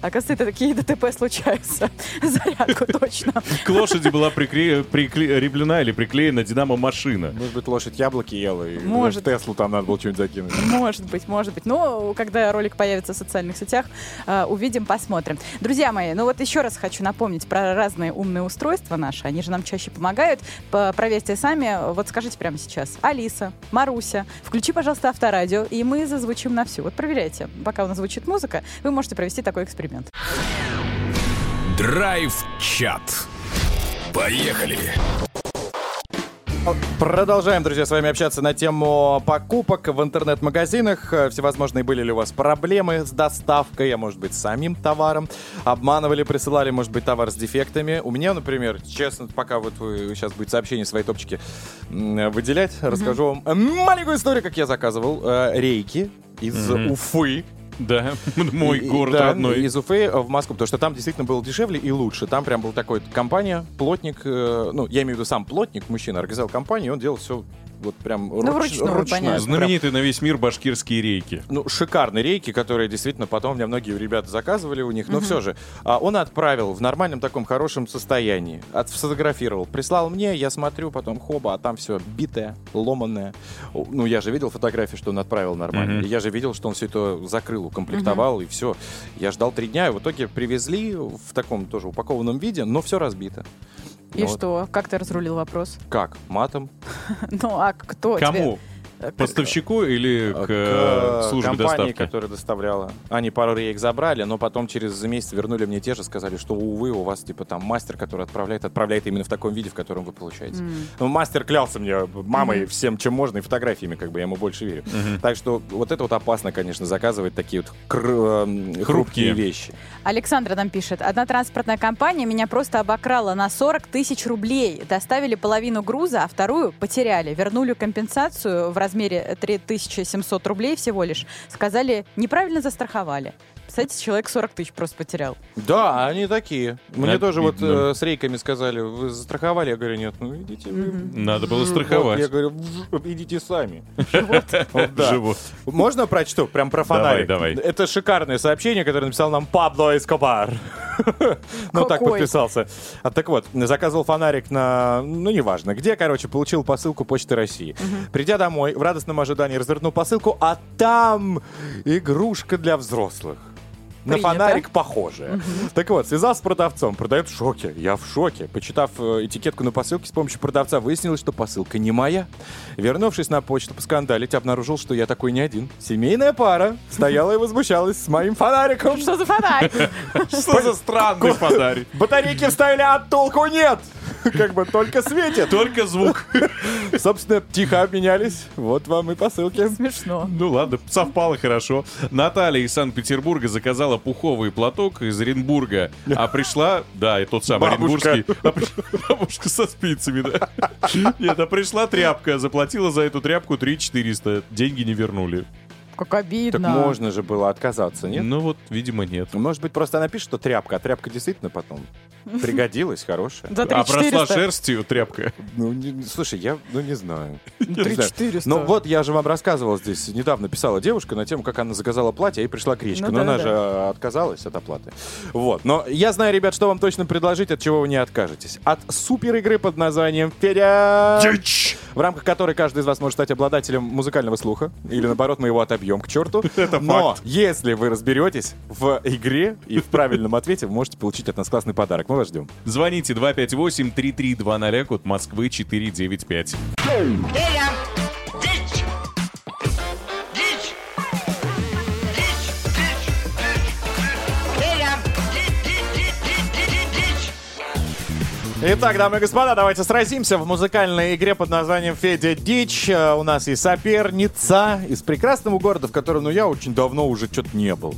Оказывается, [LAUGHS] такие ДТП случаются. [LAUGHS] Зарядку точно. К лошади была прикреплена или приклеена динамо-машина. Может быть, лошадь яблоки ела, и Может. в Теслу там надо было что-нибудь закинуть. Может быть, может быть. Но когда ролик появится в социальных сетях, э, увидим, посмотрим. Друзья мои, ну вот еще раз хочу напомнить про разные умные устройства наши. Они же нам чаще помогают. По- Проверьте сами. Вот скажите прямо сейчас. Алиса, Маруся, включи, пожалуйста, авторадио, и мы зазвучим на всю. Вот проверяйте. Пока у нас звучит музыка, вы можете провести такой эксперимент. Драйв-чат. Поехали. Продолжаем, друзья, с вами общаться на тему покупок в интернет-магазинах. Всевозможные были ли у вас проблемы с доставкой, а может быть, с самим товаром? Обманывали, присылали, может быть, товар с дефектами? У меня, например, честно, пока вот вы сейчас будет сообщение свои топчики выделять, расскажу вам маленькую историю, как я заказывал э, рейки из Мгм. Уфы. Да, [LAUGHS] мой И- город да, родной. Из Уфы в Москву, потому что там действительно было дешевле и лучше. Там прям был такой компания, плотник, э, ну, я имею в виду сам плотник, мужчина, организовал компанию, он делал все вот прям руч- Ну, понятно. Прям, Знаменитые на весь мир башкирские рейки. ну, шикарные рейки, которые действительно потом у меня многие ребята заказывали у них, но все же. а, он отправил в нормальном таком хорошем состоянии, от, сфотографировал, прислал мне, я смотрю, потом хоба, а там все битое, ломанное. Ну, я же видел фотографии, что он отправил нормально. И я же видел, что он все это закрыл, укомплектовал, и все. Я ждал три дня, и в итоге привезли в таком тоже упакованном виде, но все разбито. И вот что? Как ты разрулил вопрос? Как? Матом? [LAUGHS] Ну, а кто тебе- Э, Поставщику или к, К э, службе компании, доставки? которая доставляла. Они пару рейк забрали, но потом через месяц вернули мне те же, сказали, что, увы, у вас, типа, там мастер, который отправляет, отправляет именно в таком виде, в котором вы получаете. М. Ну, мастер клялся мне мамой, Мгм. всем, чем можно, и фотографиями, как бы, я ему больше верю. Мгм. Так что вот это вот опасно, конечно, заказывать такие вот кр- хрупкие Хрупкие. вещи. Александра нам пишет. Одна транспортная компания меня просто обокрала на 40 тысяч рублей. Доставили половину груза, а вторую потеряли. Вернули компенсацию в размере 3700 рублей всего лишь. Сказали, неправильно застраховали. Представляете, человек 40 тысяч просто потерял. Да, они такие. Мне тоже вот Обидно. э, с рейками сказали, вы застраховали? Я говорю, нет, ну идите вы. Надо было Вот, страховать. я говорю, «В- идите сами. [LAUGHS] Живот. Можно прочту? Прям про Давай, фонарик. давай. Это шикарное сообщение, которое написал нам Пабло Эскобар. [LAUGHS] Ну, так подписался. А, так вот, заказывал фонарик на... Ну, неважно. Где, короче, получил посылку Почты России. Придя домой, в радостном ожидании развернул посылку, а там игрушка для взрослых. На Принято. фонарик похожая. Так вот, связался с продавцом. Продает в шоке. Я в шоке. Почитав э, этикетку на посылке с помощью продавца, выяснилось, что посылка не моя. Вернувшись на почту поскандалить, обнаружил, что я такой не один. Семейная пара стояла и возмущалась с моим фонариком. Что за фонарь? Что за странный фонарик? Батарейки вставили, а толку нет. Как бы только светит. Только звук. Собственно, тихо обменялись. Вот вам и посылки. Смешно. Ну ладно, совпало хорошо. Наталья из Санкт-Петербурга заказала пуховый платок из Оренбурга, а пришла, да, и тот самый Бабушка. Оренбургский, а пришла [LAUGHS] бабушка со спицами, да. Нет, а пришла тряпка, заплатила за эту тряпку 3 400, деньги не вернули. Как Так обидно. можно же было отказаться, нет? Ну вот, видимо, нет. Может быть, просто она пишет, что тряпка, а тряпка действительно потом [LAUGHS] пригодилась, хорошая. За А просла 3400. шерстью тряпка. Ну, не- слушай, я, ну, не знаю. [LAUGHS] Не знаю. 3400. Ну, вот я же вам рассказывал здесь, недавно писала девушка на тему, как она заказала платье, и пришла гречка. Ну Но она да-да-да. же э, отказалась от оплаты. Вот. Но я знаю, ребят, что вам точно предложить, от чего вы не откажетесь. От супер игры под названием Федя! В рамках которой каждый из вас может стать обладателем музыкального слуха. Или, наоборот, мы его отобьем к черту. [LAUGHS] Это Но факт. если вы разберетесь в игре и в правильном ответе, вы можете получить от нас классный подарок. Мы вас ждем. Звоните 258-3320, код Москвы 495. Итак, дамы и господа, давайте сразимся в музыкальной игре под названием «Федя Дичь». Э, У нас есть соперница из прекрасного города, в котором, ну, я очень давно уже что-то не был.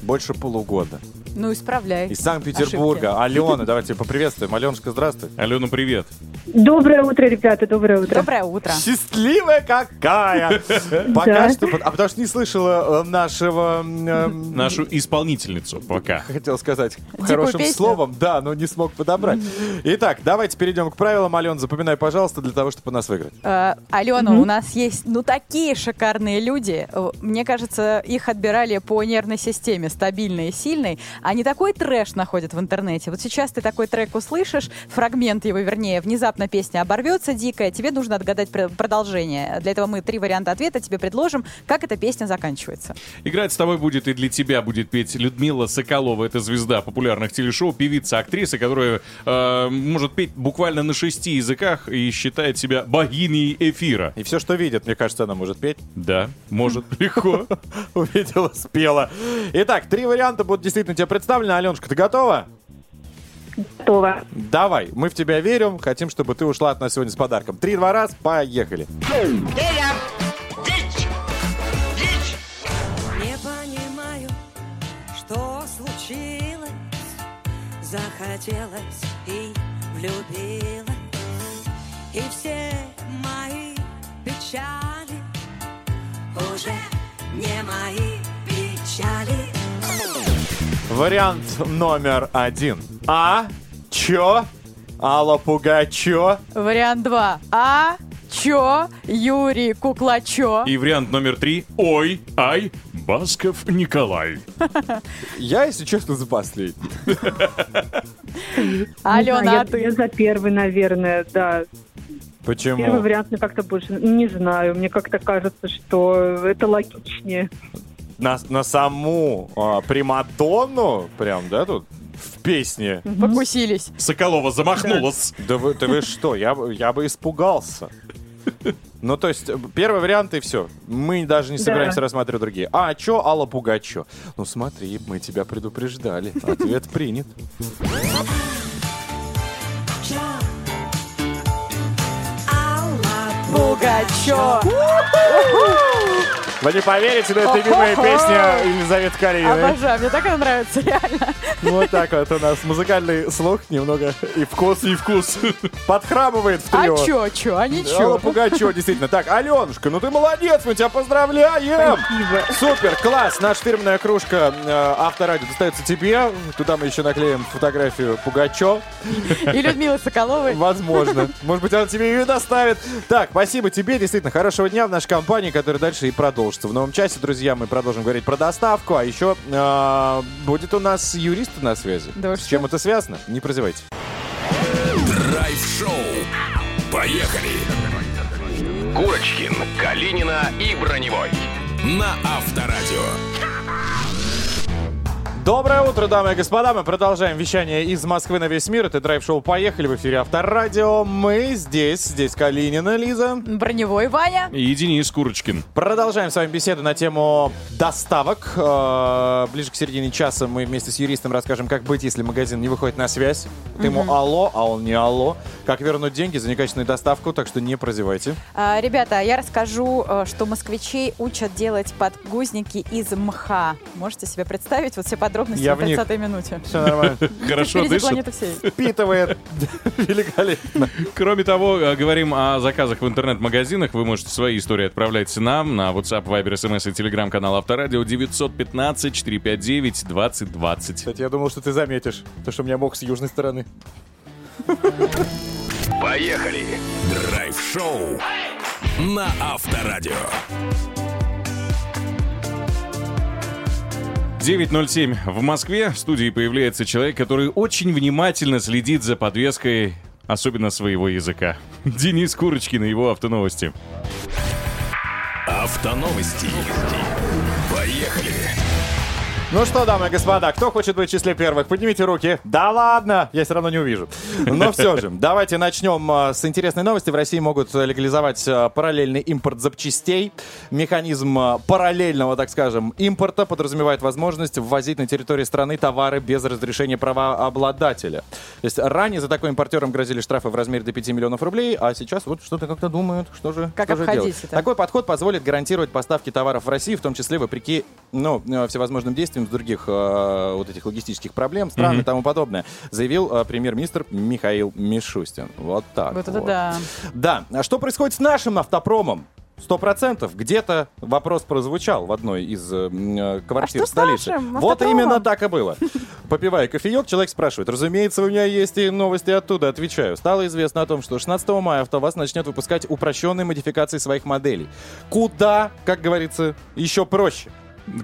Больше полугода. Ну, исправляй. Из Санкт-Петербурга. Алена, давайте поприветствуем. Аленушка, здравствуй. Алена, привет. Доброе утро, ребята, доброе утро. Доброе утро. Счастливая какая! [LAUGHS] Пока что... А потому что не слышала э, нашего... эм, Нашу исполнительницу пока. Хотел сказать хорошим песню. словом, да, но не смог подобрать. Итак, давайте перейдем к правилам. Ален, запоминай, пожалуйста, для того, чтобы нас выиграть. Э, Алена, у нас есть, ну, такие шикарные люди. Э, Мне кажется, их отбирали по нервной системе, стабильной и сильной. Они такой трэш находят в интернете. Вот сейчас ты такой трек услышишь, фрагмент его, вернее, внезапно песня оборвется дикая, тебе нужно отгадать пр- продолжение. Для этого мы три варианта ответа тебе предложим, как эта песня заканчивается. Играть с тобой будет и для тебя будет петь Людмила Соколова. Это звезда популярных телешоу, певица, актриса, которая э, может петь буквально на шести языках и считает себя богиней эфира. И все, что видит, мне кажется, она может петь. Да, может, [LAUGHS] легко. [LAUGHS] Увидела, спела. Итак, три варианта будут действительно тебе представлены. Аленушка, ты готова? Готово. Давай, мы в тебя верим. Хотим, чтобы ты ушла от нас сегодня с подарком. Три-два раз, поехали. Не понимаю, что случилось Захотелось и влюбилась И все мои печали Уже не мои печали Вариант номер один. А? Чё? Алла Пугачё? Вариант два. А? Чё? Юрий Куклачё? И вариант номер три. Ой, ай, Басков Николай. [LAUGHS] Я, если честно, за последний. [LAUGHS] Алена, а я, ты? я за первый, наверное, да. Первый Почему? вариант мне как-то больше... Не знаю, мне как-то кажется, что это логичнее. На, на саму а, Примадонну, прям, да, тут в песне. Покусились. Соколова замахнулась. Да вы, да вы что, я, бы- я бы испугался. Ну, то есть, первый вариант и все. Мы даже не собираемся рассматривать другие. А, чё, Алла Пугачё? Ну, смотри, мы тебя предупреждали. Ответ принят. Алла Пугачё. Вы не поверите, но это любимая песня Елизаветы Калининой. Обожаю, мне так она нравится, реально. Вот так вот у нас музыкальный слух немного и вкус, и вкус подхрамывает в А трио. чё, чё, а Алла ничего. Пугачева, действительно. Так, Аленушка, ну ты молодец, мы тебя поздравляем! Супер, класс! Наша фирменная кружка э, Авторадио достается тебе. Туда мы еще наклеим фотографию Пугачев. И Людмила Соколовой. Возможно. Может быть, она тебе ее доставит. Так, спасибо тебе. Действительно, хорошего дня в нашей компании, которая дальше и продолжится. В новом часе, друзья, мы продолжим говорить про доставку. А еще э, будет у нас юрист на связи. Да С что? чем это связано? Не прозевайте. Драйв-шоу. Поехали. Курочкин, Калинина и Броневой. На Авторадио. Доброе утро, дамы и господа. Мы продолжаем вещание из Москвы на весь мир. Это драйв-шоу «Поехали» в эфире Авторадио. Мы здесь, здесь Калинина, Лиза. Броневой Ваня. И Денис Курочкин. Продолжаем с вами беседу на тему доставок. Э, Ближе к середине часа мы вместе с юристом расскажем, как быть, если магазин не выходит на связь. Ты ему алло, а он не алло. Как вернуть деньги за некачественную доставку, так что не прозевайте. А, Ребята, я расскажу, э, что москвичей учат делать подгузники из мха. Можете себе представить? Вот все подробности Я на в них. 30 минуте. Все нормально. [LAUGHS] Хорошо дышит. Впитывает. [LAUGHS] Великолепно. Кроме того, э, говорим о заказах в интернет-магазинах. Вы можете свои истории отправлять нам на WhatsApp, Viber, SMS и телеграм-канал Авторадио 915-459-2020. Кстати, я думал, что ты заметишь, то, что у меня мог с южной стороны. Поехали. Драйв-шоу. На Авторадио. 9.07 в Москве. В студии появляется человек, который очень внимательно следит за подвеской, особенно своего языка. [LAUGHS] Денис Курочкин и его автоновости. Автоновости. Поехали. Ну что, дамы и господа, кто хочет быть в числе первых, поднимите руки. Да ладно, я все равно не увижу. Но все же, давайте начнем а, с интересной новости. В России могут легализовать а, параллельный импорт запчастей. Механизм а, параллельного, так скажем, импорта подразумевает возможность ввозить на территории страны товары без разрешения правообладателя. То есть ранее за такой импортером грозили штрафы в размере до 5 миллионов рублей, а сейчас вот что-то как-то думают, что же, Как что же делать. это? Такой подход позволит гарантировать поставки товаров в Россию, в том числе вопреки ну, э, всевозможным действиям с других э, вот этих логистических проблем, стран и тому подобное, заявил э, премьер-министр Михаил Мишустин. Вот так Вот это вот. да. Да. А что происходит с нашим автопромом? Сто процентов. Где-то вопрос прозвучал в одной из э, э, квартир А что с столицы. Вот именно так и было. [LAUGHS] Попивая кофеек, человек спрашивает. Разумеется, у меня есть и новости оттуда. Отвечаю. Стало известно о том, что 16 мая АвтоВАЗ начнет выпускать упрощенные модификации своих моделей. Куда, как говорится, еще проще.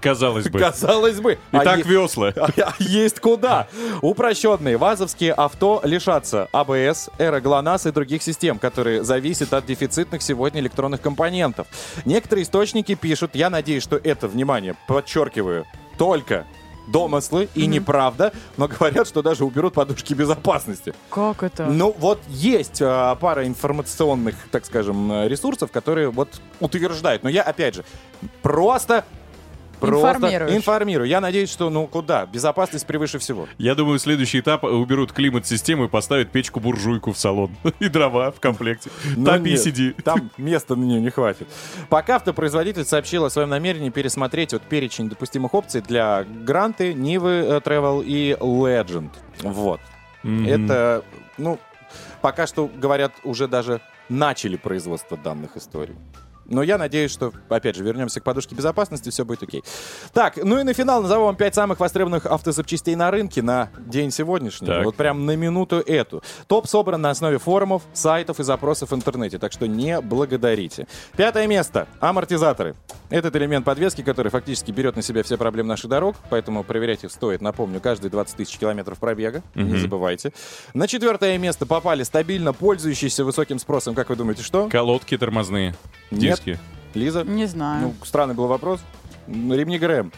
Казалось бы. Казалось бы. А Итак, е- весла. [LAUGHS] а есть куда. Упрощенные вазовские авто лишатся АБС, эра ГЛОНАСС и других систем, которые зависят от дефицитных сегодня электронных компонентов. Некоторые источники пишут, я надеюсь, что это, внимание, подчеркиваю, только домыслы и неправда, но говорят, что даже уберут подушки безопасности. Как это? Ну, вот есть а, пара информационных, так скажем, э, ресурсов, которые вот утверждают. Но я, опять же, просто... Просто Информируешь. информирую. Я надеюсь, что, ну, куда? Безопасность превыше всего. Я думаю, следующий этап уберут климат-систему и поставят печку-буржуйку в салон. [LAUGHS] И дрова в комплекте. Ну, Топи, нет, сиди. Там места на нее не хватит. Пока автопроизводитель сообщил о своем намерении пересмотреть вот перечень допустимых опций для Гранты, Нивы э, Travel и Legend. Вот. Это, ну, пока что, говорят, уже даже начали производство данных историй. Но я надеюсь, что, опять же, вернемся к подушке безопасности, все будет окей. Так, ну и на финал назову вам 5 самых востребованных автозапчастей на рынке на день сегодняшний. Так. Вот прям на минуту эту. Топ собран на основе форумов, сайтов и запросов в интернете, так что не благодарите. Пятое место. Амортизаторы. Этот элемент подвески, который фактически берет на себя все проблемы наших дорог, поэтому проверять их стоит, напомню, каждые 20 тысяч километров пробега, не забывайте. На четвертое место попали стабильно пользующиеся высоким спросом, как вы думаете, что? Колодки тормозные. Нет. Диски. Лиза? Не знаю. Ну, странный был вопрос. М, Ремни ГРМ.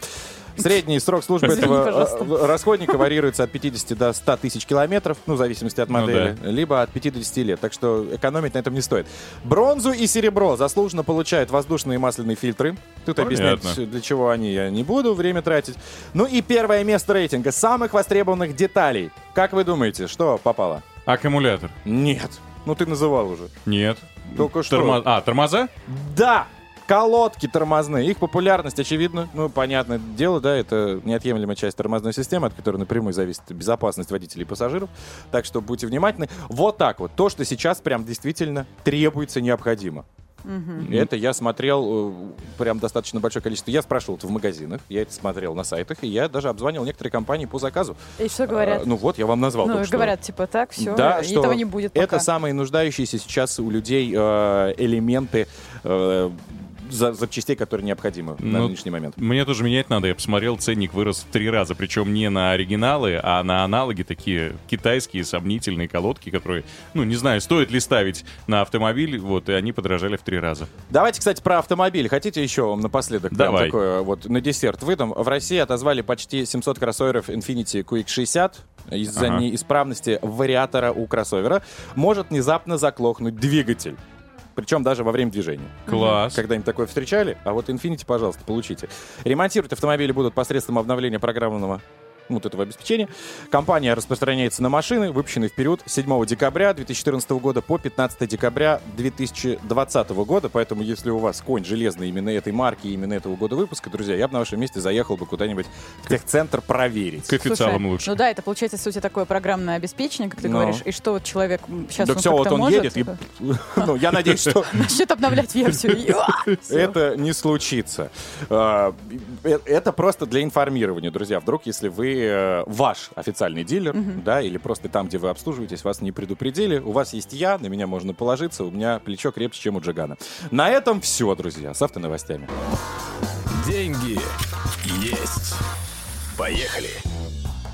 Средний срок службы Извини, этого пожалуйста. э, расходника варьируется от 50 до 100 тысяч километров, ну, в зависимости от Ну модели, либо от 5 до 10 лет. Так что экономить на этом не стоит. Бронзу и серебро заслуженно получают воздушные и масляные фильтры. Тут Понятно. объяснять, для чего они, я не буду время тратить. Ну и первое место рейтинга самых востребованных деталей. Как вы думаете, что попало? Аккумулятор. Нет. Ну, ты называл уже. Нет. Только что. Тормо- А, тормоза? Да! Колодки тормозные. Их популярность, очевидно, ну, понятное дело, да, это неотъемлемая часть тормозной системы, от которой напрямую зависит безопасность водителей и пассажиров. Так что будьте внимательны. Вот так вот. То, что сейчас прям действительно требуется, необходимо. И Это я смотрел э, прям достаточно большое количество. Я спрашивал это в магазинах, я это смотрел на сайтах, и я даже обзванивал некоторые компании по заказу. И что говорят? А, ну вот, я вам назвал. Ну, только что. говорят, типа, так, все, Да, что этого не будет пока. Это самые нуждающиеся сейчас у людей э, элементы э, за- запчастей, которые необходимы на Ну, нынешний момент. Мне тоже менять надо. Я посмотрел, ценник вырос в три раза. Причем не на оригиналы, а на аналоги такие китайские сомнительные колодки, которые, ну, не знаю, стоит ли ставить на автомобиль, вот, и они подорожали в три раза. Давайте, кстати, про автомобиль. Хотите еще вам напоследок Давай. такое вот на десерт выдам? В России отозвали почти 700 кроссоверов Infiniti QX60 из-за Ага. неисправности вариатора у кроссовера. Может внезапно заклохнуть двигатель. Причем даже во время движения. Класс. Когда-нибудь такое встречали? А вот Infinity, пожалуйста, получите. Ремонтировать автомобили будут посредством обновления программного вот этого обеспечения. Компания распространяется на машины, выпущенные в период 7 декабря 2014 года по 15 декабря 2020 года. Поэтому, если у вас конь железный именно этой марки именно этого года выпуска, друзья, я бы на вашем месте заехал бы куда-нибудь в техцентр проверить. К официалам Слушай, лучше. Ну да, это получается, в сути, такое программное обеспечение, как ты Ну. говоришь. И что вот человек сейчас Так все, вот он едет, и, [LAUGHS] ну, я надеюсь, что [LAUGHS] Начнет обновлять версию. [LAUGHS] а, это не случится. А, э, Это просто для информирования, друзья. Вдруг, если вы э, ваш официальный дилер, да, или просто там, где вы обслуживаетесь, вас не предупредили, у вас есть я, на меня можно положиться, у меня плечо крепче, чем у Джигана. На этом все, друзья, с автоновостями. Деньги есть. Поехали.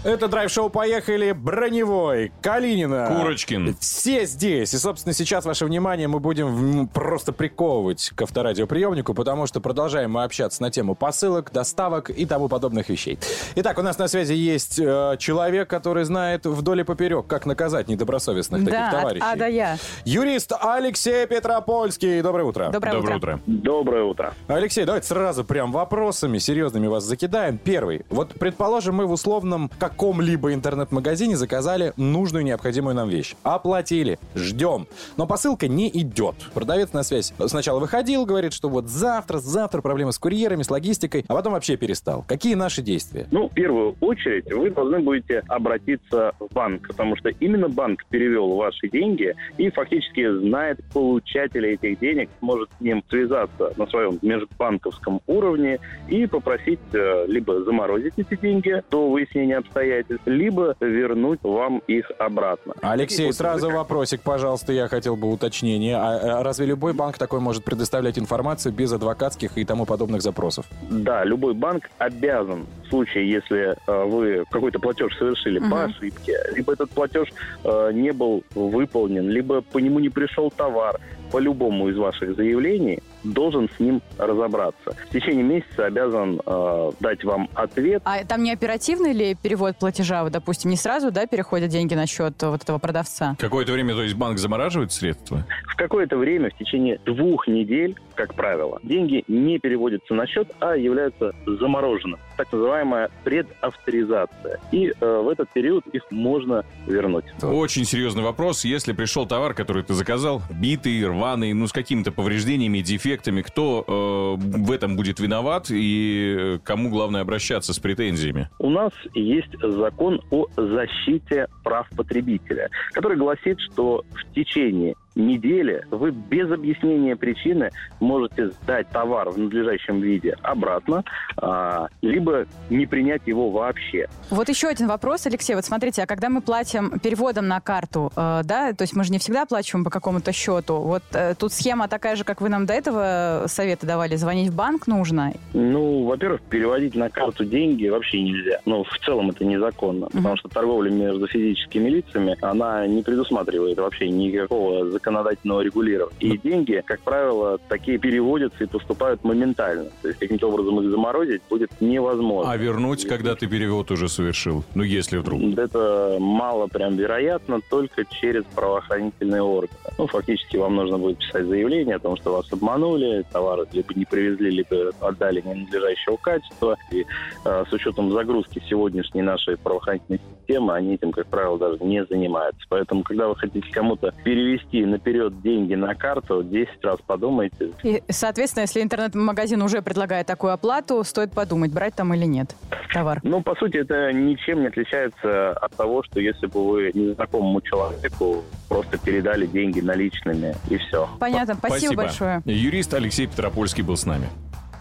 Это драйв-шоу «Поехали!» Броневой, Калинина. Курочкин. Все здесь. И, собственно, сейчас ваше внимание мы будем просто приковывать к авторадиоприемнику, потому что продолжаем мы общаться на тему посылок, доставок и тому подобных вещей. Итак, у нас на связи есть э, человек, который знает вдоль и поперек, как наказать недобросовестных таких Да, от товарищей. А до Я. Юрист Алексей Петропольский. Доброе утро. Доброе, Доброе утро. утро. Доброе утро. Алексей, давайте сразу прям вопросами серьезными вас закидаем. Первый. Вот, предположим, мы в условном каком-либо интернет-магазине заказали нужную необходимую нам вещь. Оплатили. Ждем. Но посылка не идет. Продавец на связь сначала выходил, говорит, что вот завтра, завтра проблемы с курьерами, с логистикой, а потом вообще перестал. Какие наши действия? Ну, в первую очередь, вы должны будете обратиться в банк, потому что именно банк перевел ваши деньги и фактически знает получателя этих денег, может с ним связаться на своем межбанковском уровне и попросить э, либо заморозить эти деньги до выяснения обстоятельств, либо вернуть вам их обратно. Алексей, Вот сразу это- вопросик, пожалуйста, я хотел бы уточнение. А, а разве любой банк такой может предоставлять информацию без адвокатских и тому подобных запросов? Да, любой банк обязан в случае, если э, вы какой-то платеж совершили Мгм. по ошибке, либо этот платеж э, не был выполнен, либо по нему не пришел товар, по любому из ваших заявлений должен с ним разобраться. В течение месяца обязан э, дать вам ответ. А там не оперативный ли перевод платежа? Вот, допустим, не сразу, да, переходят деньги на счет вот этого продавца? Какое-то время, то есть, банк замораживает средства? В какое-то время, в течение двух недель, как правило, деньги не переводятся на счет, а являются замороженными. Так называемая предавторизация. И э, в этот период их можно вернуть. Очень серьезный вопрос. Если пришел товар, который ты заказал, битый, рваный, ну, с какими-то повреждениями, дефектами, кто э, в этом будет виноват и э, кому главное обращаться с претензиями? У нас есть закон о защите прав потребителя, который гласит, что в течение недели вы без объяснения причины можете сдать товар в надлежащем виде обратно, а, либо не принять его вообще. Вот еще один вопрос, Алексей. Вот смотрите, а когда мы платим переводом на карту, э, да, то есть мы же не всегда оплачиваем по какому-то счету. Вот э, тут схема такая же, как вы нам до этого советы давали. Звонить в банк нужно. Ну, во-первых, переводить на карту деньги вообще нельзя. Ну, в целом это незаконно, потому что торговля между физическими лицами, она не предусматривает вообще никакого законодательного регулирования. И деньги, как правило, такие переводятся и поступают моментально. То есть каким-то образом их заморозить будет невозможно. А вернуть, когда ты перевод уже совершил? Ну, если вдруг. Это мало прям вероятно, только через правоохранительные органы. Ну, фактически вам нужно будет писать заявление о том, что вас обманули, товары либо не привезли, либо отдали ненадлежащего качества. И э, с учетом загрузки сегодняшней нашей правоохранительной темы, они этим, как правило, даже не занимаются. Поэтому, когда вы хотите кому-то перевести наперед деньги на карту, 10 раз подумайте. И, соответственно, если интернет-магазин уже предлагает такую оплату, стоит подумать, брать там или нет товар. Ну, по сути, это ничем не отличается от того, что если бы вы незнакомому человеку просто передали деньги наличными, и все. Понятно, спасибо, большое. Юрист Алексей Петропольский был с нами.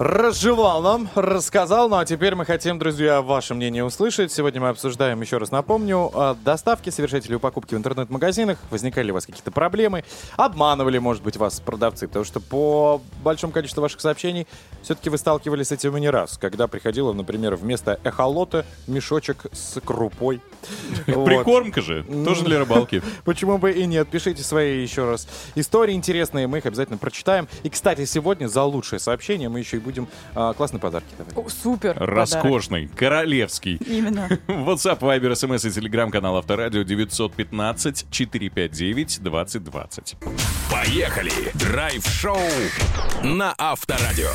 Разжевал нам, рассказал. Ну а теперь мы хотим, друзья, ваше мнение услышать. Сегодня мы обсуждаем, еще раз напомню, э, доставки, вы покупки в интернет-магазинах, возникали ли у вас какие-то проблемы, обманывали, может быть, вас продавцы, потому что по большому количеству ваших сообщений все-таки вы сталкивались с этим не раз, когда приходило, например, вместо эхолота мешочек с крупой. [LAUGHS] Прикормка же, тоже для рыбалки. [LAUGHS] Почему бы и нет? Пишите свои еще раз истории интересные, мы их обязательно прочитаем. И, кстати, сегодня за лучшее сообщение мы еще и будем а, классные подарки давать. О, супер. подарок. Роскошный, королевский. Именно. WhatsApp, Viber, SMS и телеграм-канал Авторадио 915-459-2020. Поехали! Драйв-шоу на Авторадио.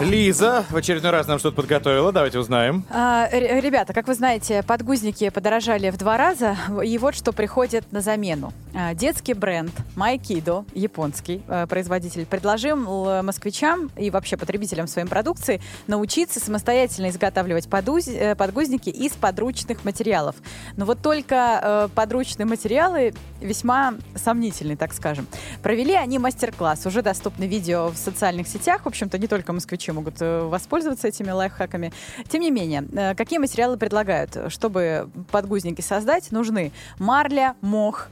Лиза в очередной раз нам что-то подготовила. Давайте узнаем. А, ребята, как вы знаете, подгузники подорожали в два раза, и вот что приходит на замену. А, детский бренд Майкидо, японский э, производитель, предложил э, москвичам и вообще потребителям своей продукции научиться самостоятельно изготавливать э, подгузники из подручных материалов. Но вот только подручные материалы весьма сомнительные, так скажем. Провели они мастер-класс, уже доступны видео в социальных сетях, в общем-то, не только москвичи могут воспользоваться этими лайфхаками. Тем не менее, какие материалы предлагают? Чтобы подгузники создать, нужны марля, мох,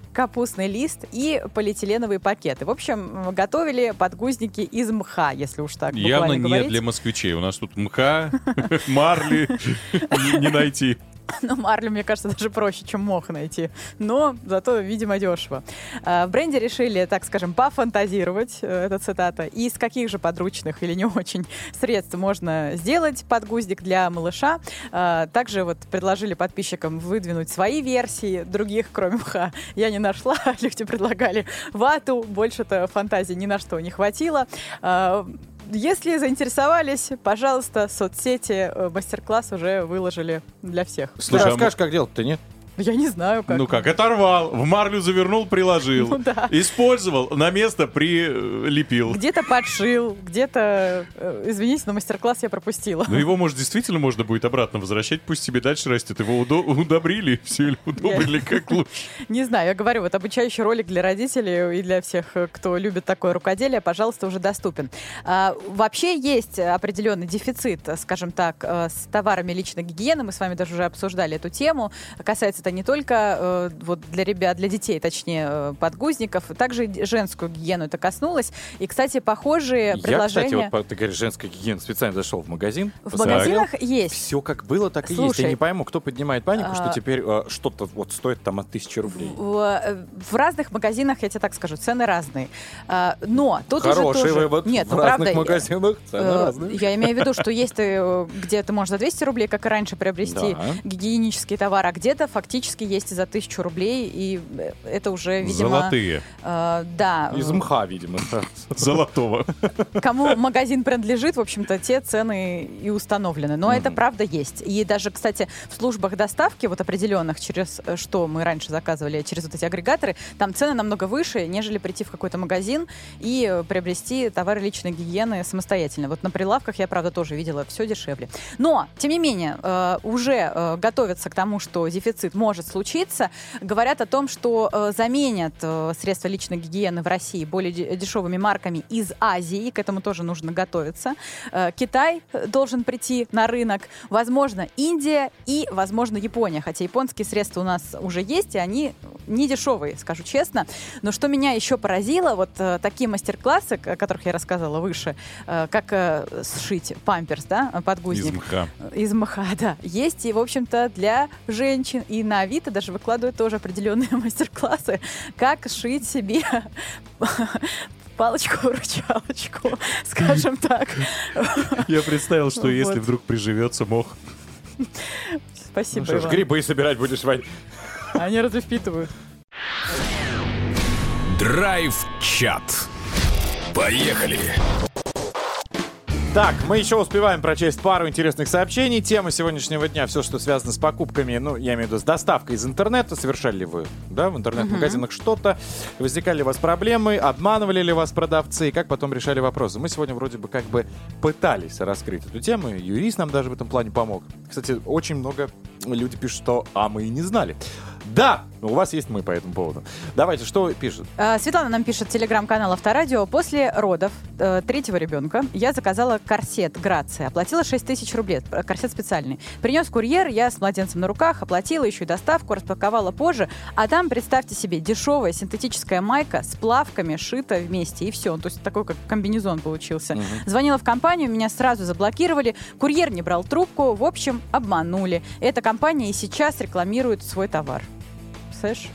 капустный лист и полиэтиленовые пакеты. В общем, готовили подгузники из мха, если уж так Явно не говорить. для москвичей. У нас тут мха, [LAUGHS] марли [LAUGHS] не найти. [LAUGHS] Ну, марлю, мне кажется, даже проще, чем мох найти. Но зато, видимо, дешево. А, В бренде решили, так скажем, пофантазировать, э, это цитата, из каких же подручных или не очень средств можно сделать подгузник для малыша. А, Также вот предложили подписчикам выдвинуть свои версии других, кроме мха. Я не нашла, [LAUGHS] люди предлагали вату, больше-то фантазии ни на что не хватило. Если заинтересовались, пожалуйста, соцсети э, мастер-класс уже выложили для всех. Слушай, Ты а расскажешь, как делать-то, нет? Я не знаю, как. Ну как, оторвал, в марлю завернул, приложил. [LAUGHS] Ну да. Использовал, на место прилепил. Где-то подшил, где-то, э, извините, но мастер-класс я пропустила. Но его, может, действительно можно будет обратно возвращать, пусть себе дальше растет. Его удо- удобрили, [LAUGHS] все или удобрили как [LAUGHS] лучше. Не знаю, я говорю, вот обучающий ролик для родителей и для всех, э, кто любит такое рукоделие, пожалуйста, уже доступен. А, вообще есть определенный дефицит, э, скажем так, с товарами личной гигиены. Мы с вами даже уже обсуждали эту тему. Касается это не только э, вот для ребят, для детей, точнее, э, подгузников, также женскую гигиену это коснулось. И, кстати, похожие Я, предложения... кстати, вот ты говоришь, женская гигиена, специально зашел в магазин. В магазинах есть. Все как было, так и есть. Слушай, Я не пойму, кто поднимает панику, что а- теперь э, что-то вот стоит там от тысячи рублей. В, в разных магазинах, я тебе так скажу, цены разные. А, Но тут Хороший уже тоже... вывод. Нет, в ну разных правда... магазинах цены э, разные. Я имею в виду, что есть ты, где ты можешь за 200 рублей, как и раньше, приобрести Да. гигиенический товар, а где-то фактически есть и за 1000 рублей, и э, это уже, видимо... Золотые. э, да. Из мха, видимо. [LAUGHS] Золотого. Кому магазин принадлежит, в общем-то, те цены и установлены. Но это правда есть. И даже, кстати, в службах доставки, вот определенных, через э, что мы раньше заказывали, через вот эти агрегаторы, там цены намного выше, нежели прийти в какой-то магазин и приобрести товары личной гигиены самостоятельно. Вот на прилавках я, правда, тоже видела все дешевле. Но, тем не менее, э, уже э, готовятся к тому, что дефицит может случиться. Говорят о том, что э, заменят э, средства личной гигиены в России более де- дешевыми марками из Азии. К этому тоже нужно готовиться. Э, Китай э, должен прийти на рынок. Возможно, Индия и, возможно, Япония. Хотя японские средства у нас уже есть, и они не дешевые, скажу честно. Но что меня еще поразило, вот э, такие мастер-классы, о которых я рассказывала выше, э, как э, сшить памперс, да, подгузник. Из мха. Из мха, да. Есть и, в общем-то, для женщин. И на Авито даже выкладывают тоже определенные [LAUGHS] мастер-классы, как шить себе палочку-выручалочку, [LAUGHS] скажем так. [LAUGHS] Я представил, что Вот. если вдруг приживется мох. Спасибо, Ну что ж, грибы собирать будешь, Вань. Они разве впитывают? Драйв-чат. Поехали! Так, мы еще успеваем прочесть пару интересных сообщений. Тема сегодняшнего дня все, что связано с покупками, ну, я имею в виду с доставкой из интернета. Совершали ли вы, да, в интернет-магазинах что-то? Возникали ли у вас проблемы? Обманывали ли вас продавцы? И как потом решали вопросы? Мы сегодня вроде бы как бы пытались раскрыть эту тему. Юрист нам даже в этом плане помог. Кстати, очень много люди пишут, что «а мы и не знали». Да, у вас есть мы по этому поводу. Давайте, что пишет? А, Светлана нам пишет, телеграм-канал Авторадио. После родов э, третьего ребенка я заказала корсет Грация. Оплатила 6 тысяч рублей. э, Корсет специальный. Принес курьер, я с младенцем на руках, оплатила еще и доставку, распаковала позже. А там, представьте себе, дешевая синтетическая майка с плавками шита вместе. И все. То есть такой как комбинезон получился. Звонила в компанию, меня сразу заблокировали. Курьер не брал трубку. В общем, обманули. Эта компания и сейчас рекламирует свой товар. Представляешь?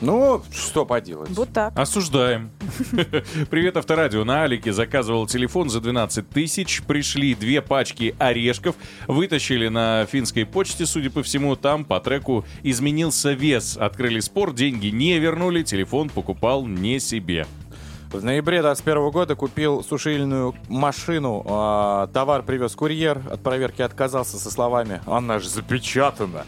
Ну, что поделать? Вот так. Осуждаем. [LAUGHS] Привет, Авторадио. На Алике заказывал телефон за 12 тысяч. Пришли две пачки орешков. Вытащили на финской почте, судя по всему. Там по треку изменился вес. Открыли спор, деньги не вернули. Телефон покупал не себе. В ноябре 2021 года купил сушильную машину. а, товар привез курьер. От проверки отказался со словами «Она же запечатана».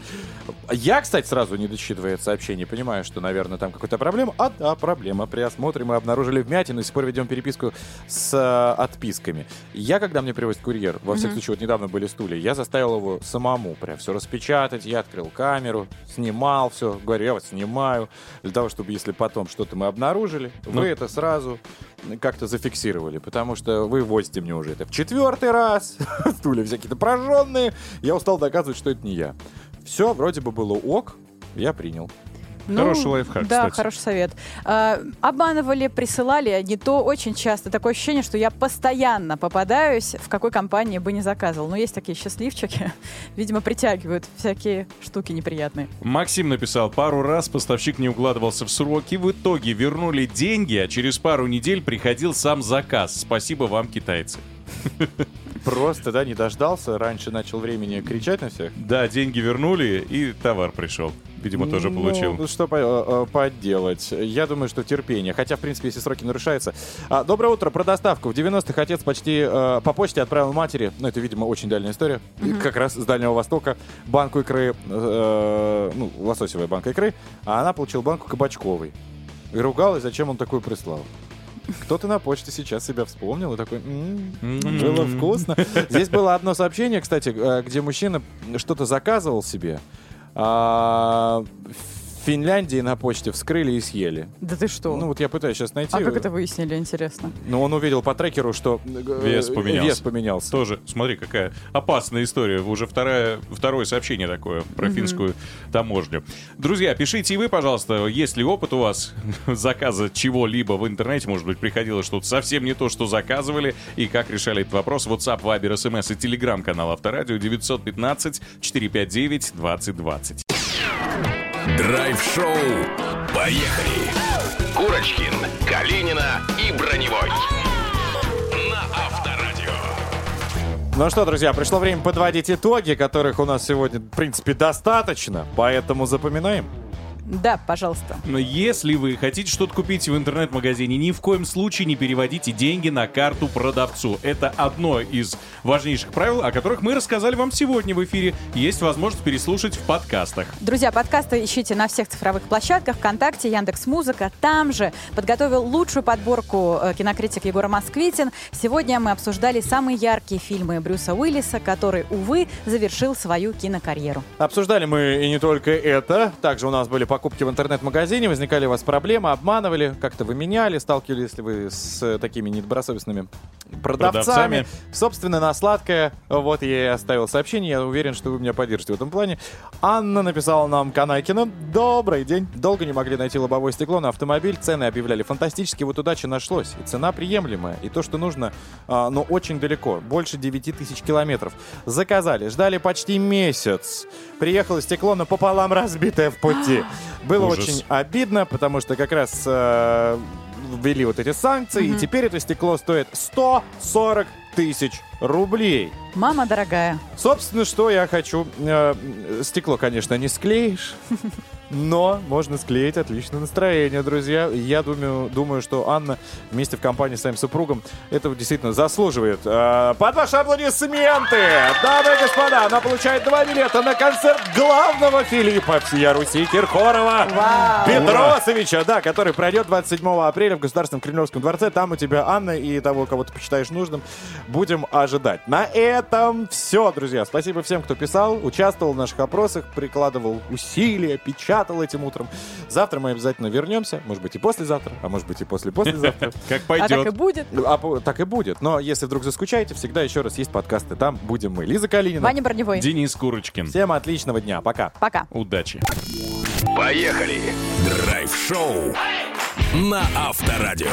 Я, кстати, сразу не дочитывая это сообщение, понимаю, что, наверное, там какая-то проблема. А да, проблема. При осмотре мы обнаружили вмятину и сих пор ведем переписку с э, отписками. Я, когда мне привозит курьер, во всяком случае, вот недавно были стулья, я заставил его самому прям все распечатать. Я открыл камеру, снимал все. Говорю, я вас снимаю. Для того, чтобы, если потом что-то мы обнаружили, Ну. вы это сразу как-то зафиксировали, потому что вы возите мне уже это в четвертый раз, [LAUGHS] стулья всякие-то прожженные, я устал доказывать, что это не я. Все, вроде бы было ок, я принял. Хороший лайфхак, Ну, Да, кстати. хороший совет. А, обманывали, присылали не то очень часто. Такое ощущение, что я постоянно попадаюсь, в какой компании бы не заказывал. Но есть такие счастливчики, [LAUGHS] видимо, притягивают всякие штуки неприятные. Максим написал, пару раз поставщик не укладывался в сроки, в итоге вернули деньги, а через пару недель приходил сам заказ. Спасибо вам, китайцы. [LAUGHS] Просто, да, не дождался, раньше начал времени кричать на всех. Да, деньги вернули, и товар пришел. Видимо, тоже Ну, получил. Ну, что по- э, э, поделать? Я думаю, что терпение. Хотя, в принципе, если сроки нарушаются. А, доброе утро. Про доставку. В 90-х отец почти э, по почте отправил матери, ну, это, видимо, очень дальняя история, как раз с Дальнего Востока, банку икры, э, ну, лососевая банка икры, а она получила банку кабачковой. И ругалась, зачем он такую прислал. Кто-то на почте сейчас себя вспомнил и такой, «М, М-м. было вкусно. Здесь было одно сообщение, кстати, э, где мужчина что-то заказывал себе. А, В Финляндии на почте вскрыли и съели. Да ты что? Ну вот я пытаюсь сейчас найти. а как это выяснили, интересно? Но он увидел по трекеру, что э, Вес э, поменялся. Вес поменялся. Тоже, смотри, какая опасная история. Уже вторая, второе сообщение такое про финскую таможню. Друзья, пишите и вы, пожалуйста, есть ли опыт у вас [LAUGHS] заказа чего-либо в интернете. Может быть, приходило что-то совсем не то, что заказывали. И как решали этот вопрос. WhatsApp, Viber, SMS и Telegram-канал Авторадио 915-459-2020. Драйв-шоу. Поехали. Курочкин, Калинина и Броневой. На Авторадио. Ну что, друзья, пришло время подводить итоги, которых у нас сегодня, в принципе, достаточно. Поэтому запоминаем. Да, пожалуйста. Но если вы хотите что-то купить в интернет-магазине, ни в коем случае не переводите деньги на карту продавцу. Это одно из важнейших правил, о которых мы рассказали вам сегодня в эфире. Есть возможность переслушать в подкастах. Друзья, подкасты ищите на всех цифровых площадках, ВКонтакте, Яндекс Музыка. Там же подготовил лучшую подборку э, кинокритик Егор Москвитин. Сегодня мы обсуждали самые яркие фильмы Брюса Уиллиса, который, увы, завершил свою кинокарьеру. Обсуждали мы и не только это. Также у нас были покупки в интернет-магазине, возникали у вас проблемы, обманывали, как-то вы меняли, сталкивались ли вы с э, такими недобросовестными продавцами. Продавцами. Собственно, на сладкое, вот я и оставил сообщение, я уверен, что вы меня поддержите в этом плане. Анна написала нам Канайкина. Добрый день. Долго не могли найти лобовое стекло на автомобиль, цены объявляли фантастически, вот удача нашлось. И цена приемлемая, и то, что нужно, а, но очень далеко, больше 9 тысяч километров. Заказали, ждали почти месяц. Приехало стекло напополам разбитое в пути. [GASPS] Было Ужас. очень обидно, потому что как раз э, ввели вот эти санкции, и теперь это стекло стоит 140 тысяч рублей. Мама дорогая. Собственно, что я хочу. Э, стекло, конечно, не склеишь. [LAUGHS] но можно склеить отличное настроение, друзья. Я думаю, думаю, что Анна вместе в компании с своим супругом этого действительно заслуживает. А, Под ваши аплодисменты! Дамы и господа, она получает два билета на концерт главного Филиппа всея Руси Киркорова Петросовича, да, который пройдет 27 апреля в Государственном Кремлевском дворце. Там у тебя Анна и того, кого ты посчитаешь нужным, будем ожидать. На этом все, друзья. Спасибо всем, кто писал, участвовал в наших опросах, прикладывал усилия, печатал этим утром. Завтра мы обязательно вернемся, может быть и послезавтра, а может быть и после-послезавтра. [LAUGHS] Как А так и пойдет. будет. А так и будет. Но если вдруг заскучаете, всегда еще раз есть подкасты. Там будем мы. Лиза Калинина. Ваня Броневой. Денис Курочкин. Всем отличного дня. Пока. Пока. Удачи. Поехали! Драйв-шоу на Авторадио.